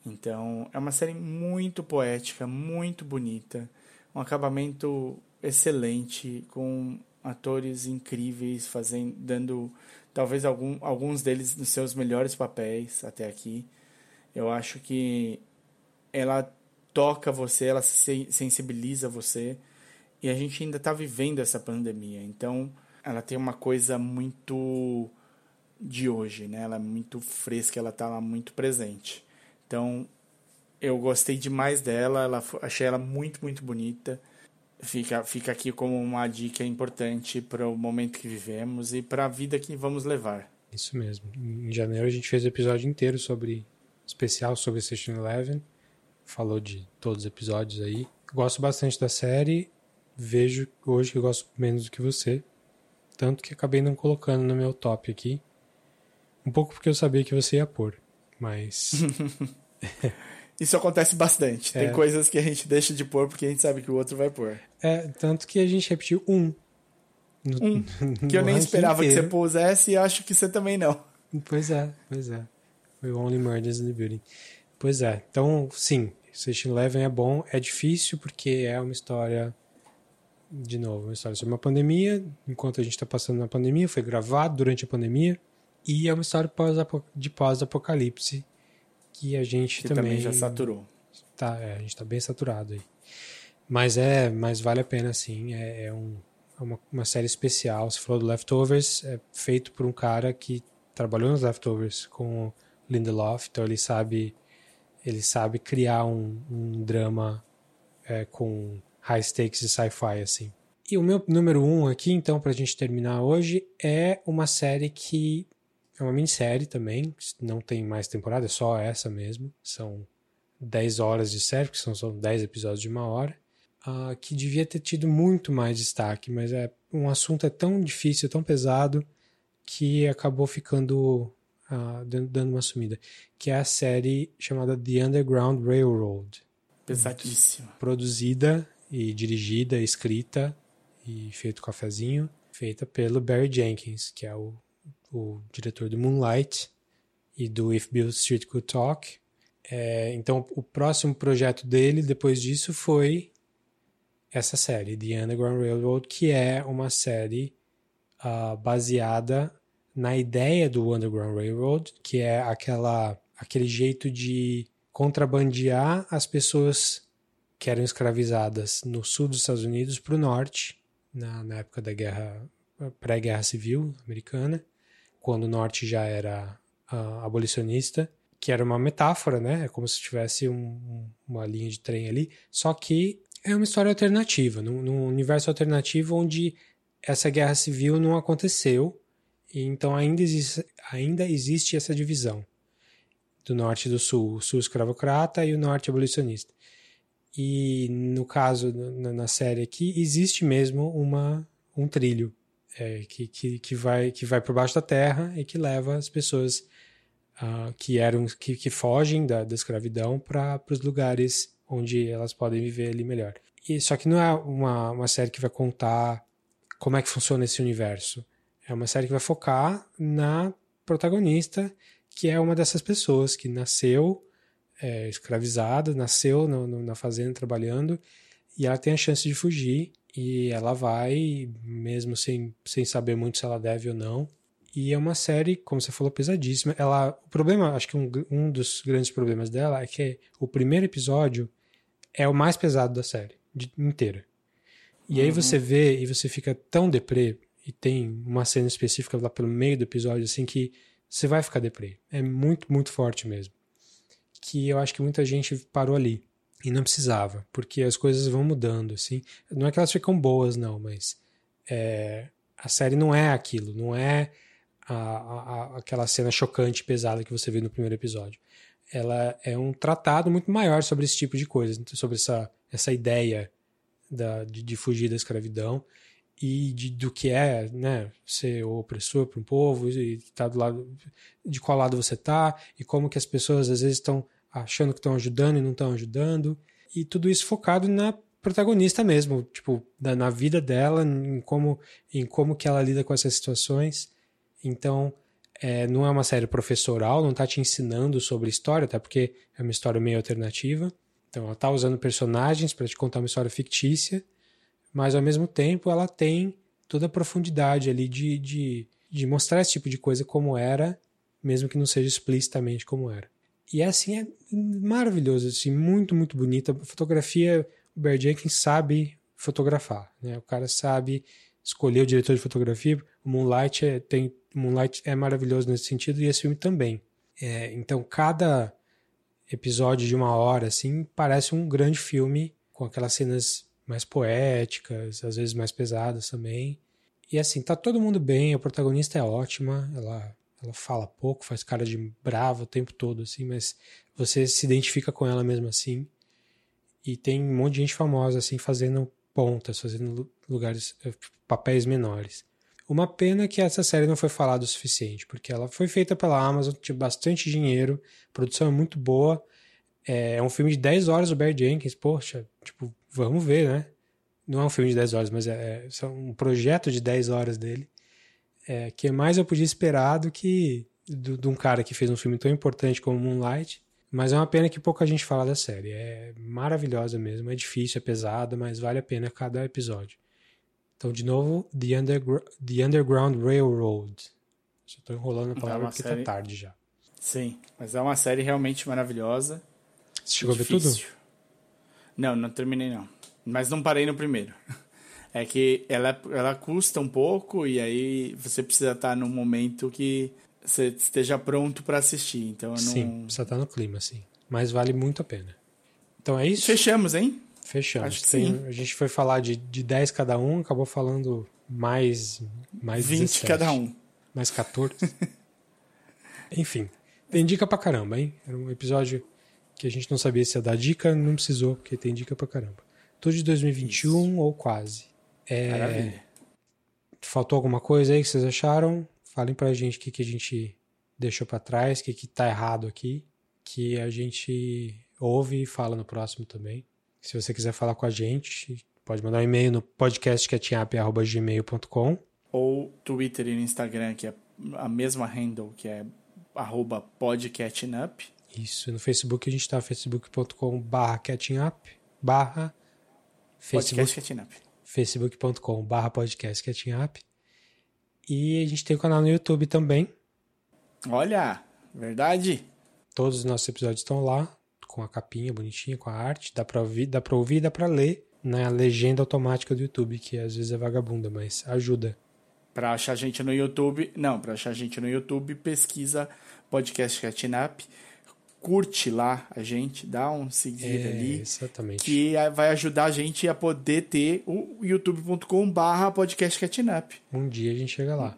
Então, é uma série muito poética, muito bonita, um acabamento excelente, com atores incríveis, fazendo, dando talvez algum, alguns deles nos seus melhores papéis até aqui. Eu acho que ela toca você, ela se sensibiliza você, e a gente ainda está vivendo essa pandemia. Então, ela tem uma coisa muito de hoje, né? Ela é muito fresca, ela tá lá muito presente. Então, eu gostei demais dela, ela, achei ela muito, muito bonita. Fica, fica aqui como uma dica importante para o momento que vivemos e para a vida que vamos levar. Isso mesmo. Em janeiro a gente fez o episódio inteiro sobre especial sobre Station Eleven. Falou de todos os episódios aí. Gosto bastante da série. Vejo hoje que eu gosto menos do que você. Tanto que acabei não colocando no meu top aqui. Um pouco porque eu sabia que você ia pôr. Mas Isso acontece bastante. É. Tem coisas que a gente deixa de pôr porque a gente sabe que o outro vai pôr. é tanto que a gente repetiu um. No, Um, Que eu nem esperava que você inteiro. pusesse e acho que você também não. Pois é, pois é. Foi Only Murders in the Building. Pois é, então, sim, Station Eleven é bom. É difícil porque é uma história, de novo, uma história sobre uma pandemia. Enquanto a gente está passando na pandemia, foi gravado durante a pandemia. E é uma história de pós-apocalipse que a gente Que também, também já saturou. Tá, é, a gente tá bem saturado aí. Mas é, mas vale a pena sim. É, é um, é uma, uma série especial. Você falou do Leftovers, é feito por um cara que trabalhou nos Leftovers com Lindelof, então ele sabe ele sabe criar um, um drama é, com high stakes de sci-fi assim. E o meu número um aqui, então, pra gente terminar hoje, é uma série que é uma minissérie também, não tem mais temporada, é só essa mesmo. São 10 horas de série, porque são só 10 episódios de uma hora. uh, que devia ter tido muito mais destaque, mas é um assunto é tão difícil, tão pesado, que acabou ficando uh, dando uma sumida, que é a série chamada The Underground Railroad. Pesadíssima. Produzida e dirigida, escrita e feito cafezinho, feita pelo Barry Jenkins, que é o, o diretor do Moonlight e do If Bill Street Could Talk. É, então, o próximo projeto dele, depois disso, foi essa série, The Underground Railroad, que é uma série uh, baseada na ideia do Underground Railroad, que é aquela, aquele jeito de contrabandear as pessoas que eram escravizadas no sul dos Estados Unidos para o norte, na, na época da guerra pré-guerra civil americana, quando o norte já era uh, abolicionista, que era uma metáfora, né? É como se tivesse um, uma linha de trem ali, só que é uma história alternativa, num, num universo alternativo onde essa guerra civil não aconteceu, e então ainda existe, ainda existe essa divisão do norte e do sul, o sul escravocrata e o norte abolicionista. E no caso, na, na série aqui, existe mesmo uma, um trilho é, que, que, que vai, que vai por baixo da terra e que leva as pessoas uh, que eram que, que fogem da, da escravidão para os lugares onde elas podem viver ali melhor. E, só que não é uma, uma série que vai contar como é que funciona esse universo. É uma série que vai focar na protagonista, que é uma dessas pessoas que nasceu é, escravizada, nasceu no, no, na fazenda trabalhando e ela tem a chance de fugir e ela vai, mesmo sem, sem saber muito se ela deve ou não. E é uma série, como você falou, pesadíssima. Ela, o problema, acho que um, um dos grandes problemas dela é que o primeiro episódio é o mais pesado da série de, inteira. E uhum. aí você vê e você fica tão deprê, e tem uma cena específica lá pelo meio do episódio, assim, que você vai ficar deprê. É muito, muito forte mesmo. Que eu acho que muita gente parou ali. E não precisava, porque as coisas vão mudando, assim. Não é que elas ficam boas, não, mas é, a série não é aquilo, não é a, a, aquela cena chocante, pesada que você vê no primeiro episódio. Ela é um tratado muito maior sobre esse tipo de coisa, sobre essa, essa ideia da, de, de fugir da escravidão e de, do que é né, ser o opressor para um povo e tá do lado de qual lado você tá e como que as pessoas às vezes estão achando que estão ajudando e não estão ajudando. E tudo isso focado na protagonista mesmo, tipo, da, na vida dela, em como, em como que ela lida com essas situações. Então, é, não é uma série professoral, não está te ensinando sobre história, até porque é uma história meio alternativa. Então, ela está usando personagens para te contar uma história fictícia, mas ao mesmo tempo ela tem toda a profundidade ali de, de, de mostrar esse tipo de coisa como era, mesmo que não seja explicitamente como era. E é assim, é maravilhoso, assim, muito, muito bonita. Fotografia, o Barry Jenkins sabe fotografar, né? O cara sabe escolher o diretor de fotografia. O Moonlight é, tem, Moonlight é maravilhoso nesse sentido e esse filme também. É, então, cada episódio de uma hora, assim, parece um grande filme com aquelas cenas mais poéticas, às vezes mais pesadas também. E assim, tá todo mundo bem, a protagonista é ótima, ela ela fala pouco, faz cara de brava o tempo todo, assim, mas você se identifica com ela mesmo assim. E tem um monte de gente famosa, assim, fazendo pontas, fazendo lugares, eh, papéis menores. Uma pena que essa série não foi falada o suficiente, porque ela foi feita pela Amazon, tinha bastante dinheiro, a produção é muito boa. É, é um filme de 10 horas do Barry Jenkins, poxa, tipo, vamos ver, né? Não é um filme de 10 horas, mas é, é um projeto de 10 horas dele é, que mais eu podia esperar do que de um cara que fez um filme tão importante como Moonlight. Mas é uma pena que pouca gente fala da série. É maravilhosa mesmo, é difícil, é pesada, mas vale a pena cada episódio. Então, de novo, The, Undergr The Underground Railroad. Só tô enrolando a é palavra é porque tá série... tá tarde já. Sim, mas é uma série realmente maravilhosa. Você chegou a ver tudo? Não, não terminei não. Mas não parei no primeiro. é que ela, ela custa um pouco e aí você precisa estar num momento que você esteja pronto para assistir. Então Sim, não... precisa estar no clima, sim. Mas vale muito a pena. Então é isso? Fechamos, hein? Fechamos. Acho que Tem, sim. A gente foi falar de, de 10 cada um, acabou falando mais, mais 20 17, cada um. Mais 14. Enfim, tem dica pra caramba, hein? Era um episódio que a gente não sabia se ia dar dica, não precisou, porque tem dica pra caramba. Tudo de 2021 Isso. ou quase. É... Maravilha. Faltou alguma coisa aí que vocês acharam? Falem pra gente o que, que a gente deixou para trás, o que, que tá errado aqui, que a gente ouve e fala no próximo também. Se você quiser falar com a gente, pode mandar um e-mail no podcastcatchingup.gmail.com Ou Twitter e no Instagram, que é a mesma handle, que é arroba podcatchingup. Isso, no Facebook a gente está facebook.com barra catchingup barra Facebook, facebook.com barra podcast catchingup e a gente tem o um canal no YouTube também. Olha, verdade. Todos os nossos episódios estão lá, com a capinha bonitinha, com a arte. Dá pra ouvir, dá pra ouvir, dá pra ler na legenda automática do YouTube, que às vezes é vagabunda, mas ajuda. Pra achar a gente no YouTube, não, pra achar a gente no YouTube, pesquisa podcast Catnap curte lá a gente, dá um seguir é, ali. Exatamente. Que vai ajudar a gente a poder ter o youtube.com barra podcast catnap. Um dia a gente chega lá.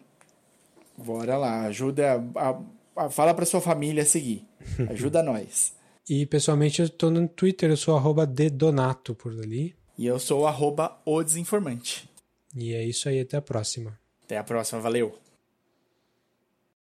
Bora lá, ajuda a, a, a fala para sua família a seguir. Ajuda nós. E pessoalmente eu tô no Twitter, eu sou arroba dedonato por ali. E eu sou arroba o desinformante. E é isso aí, até a próxima. Até a próxima, valeu.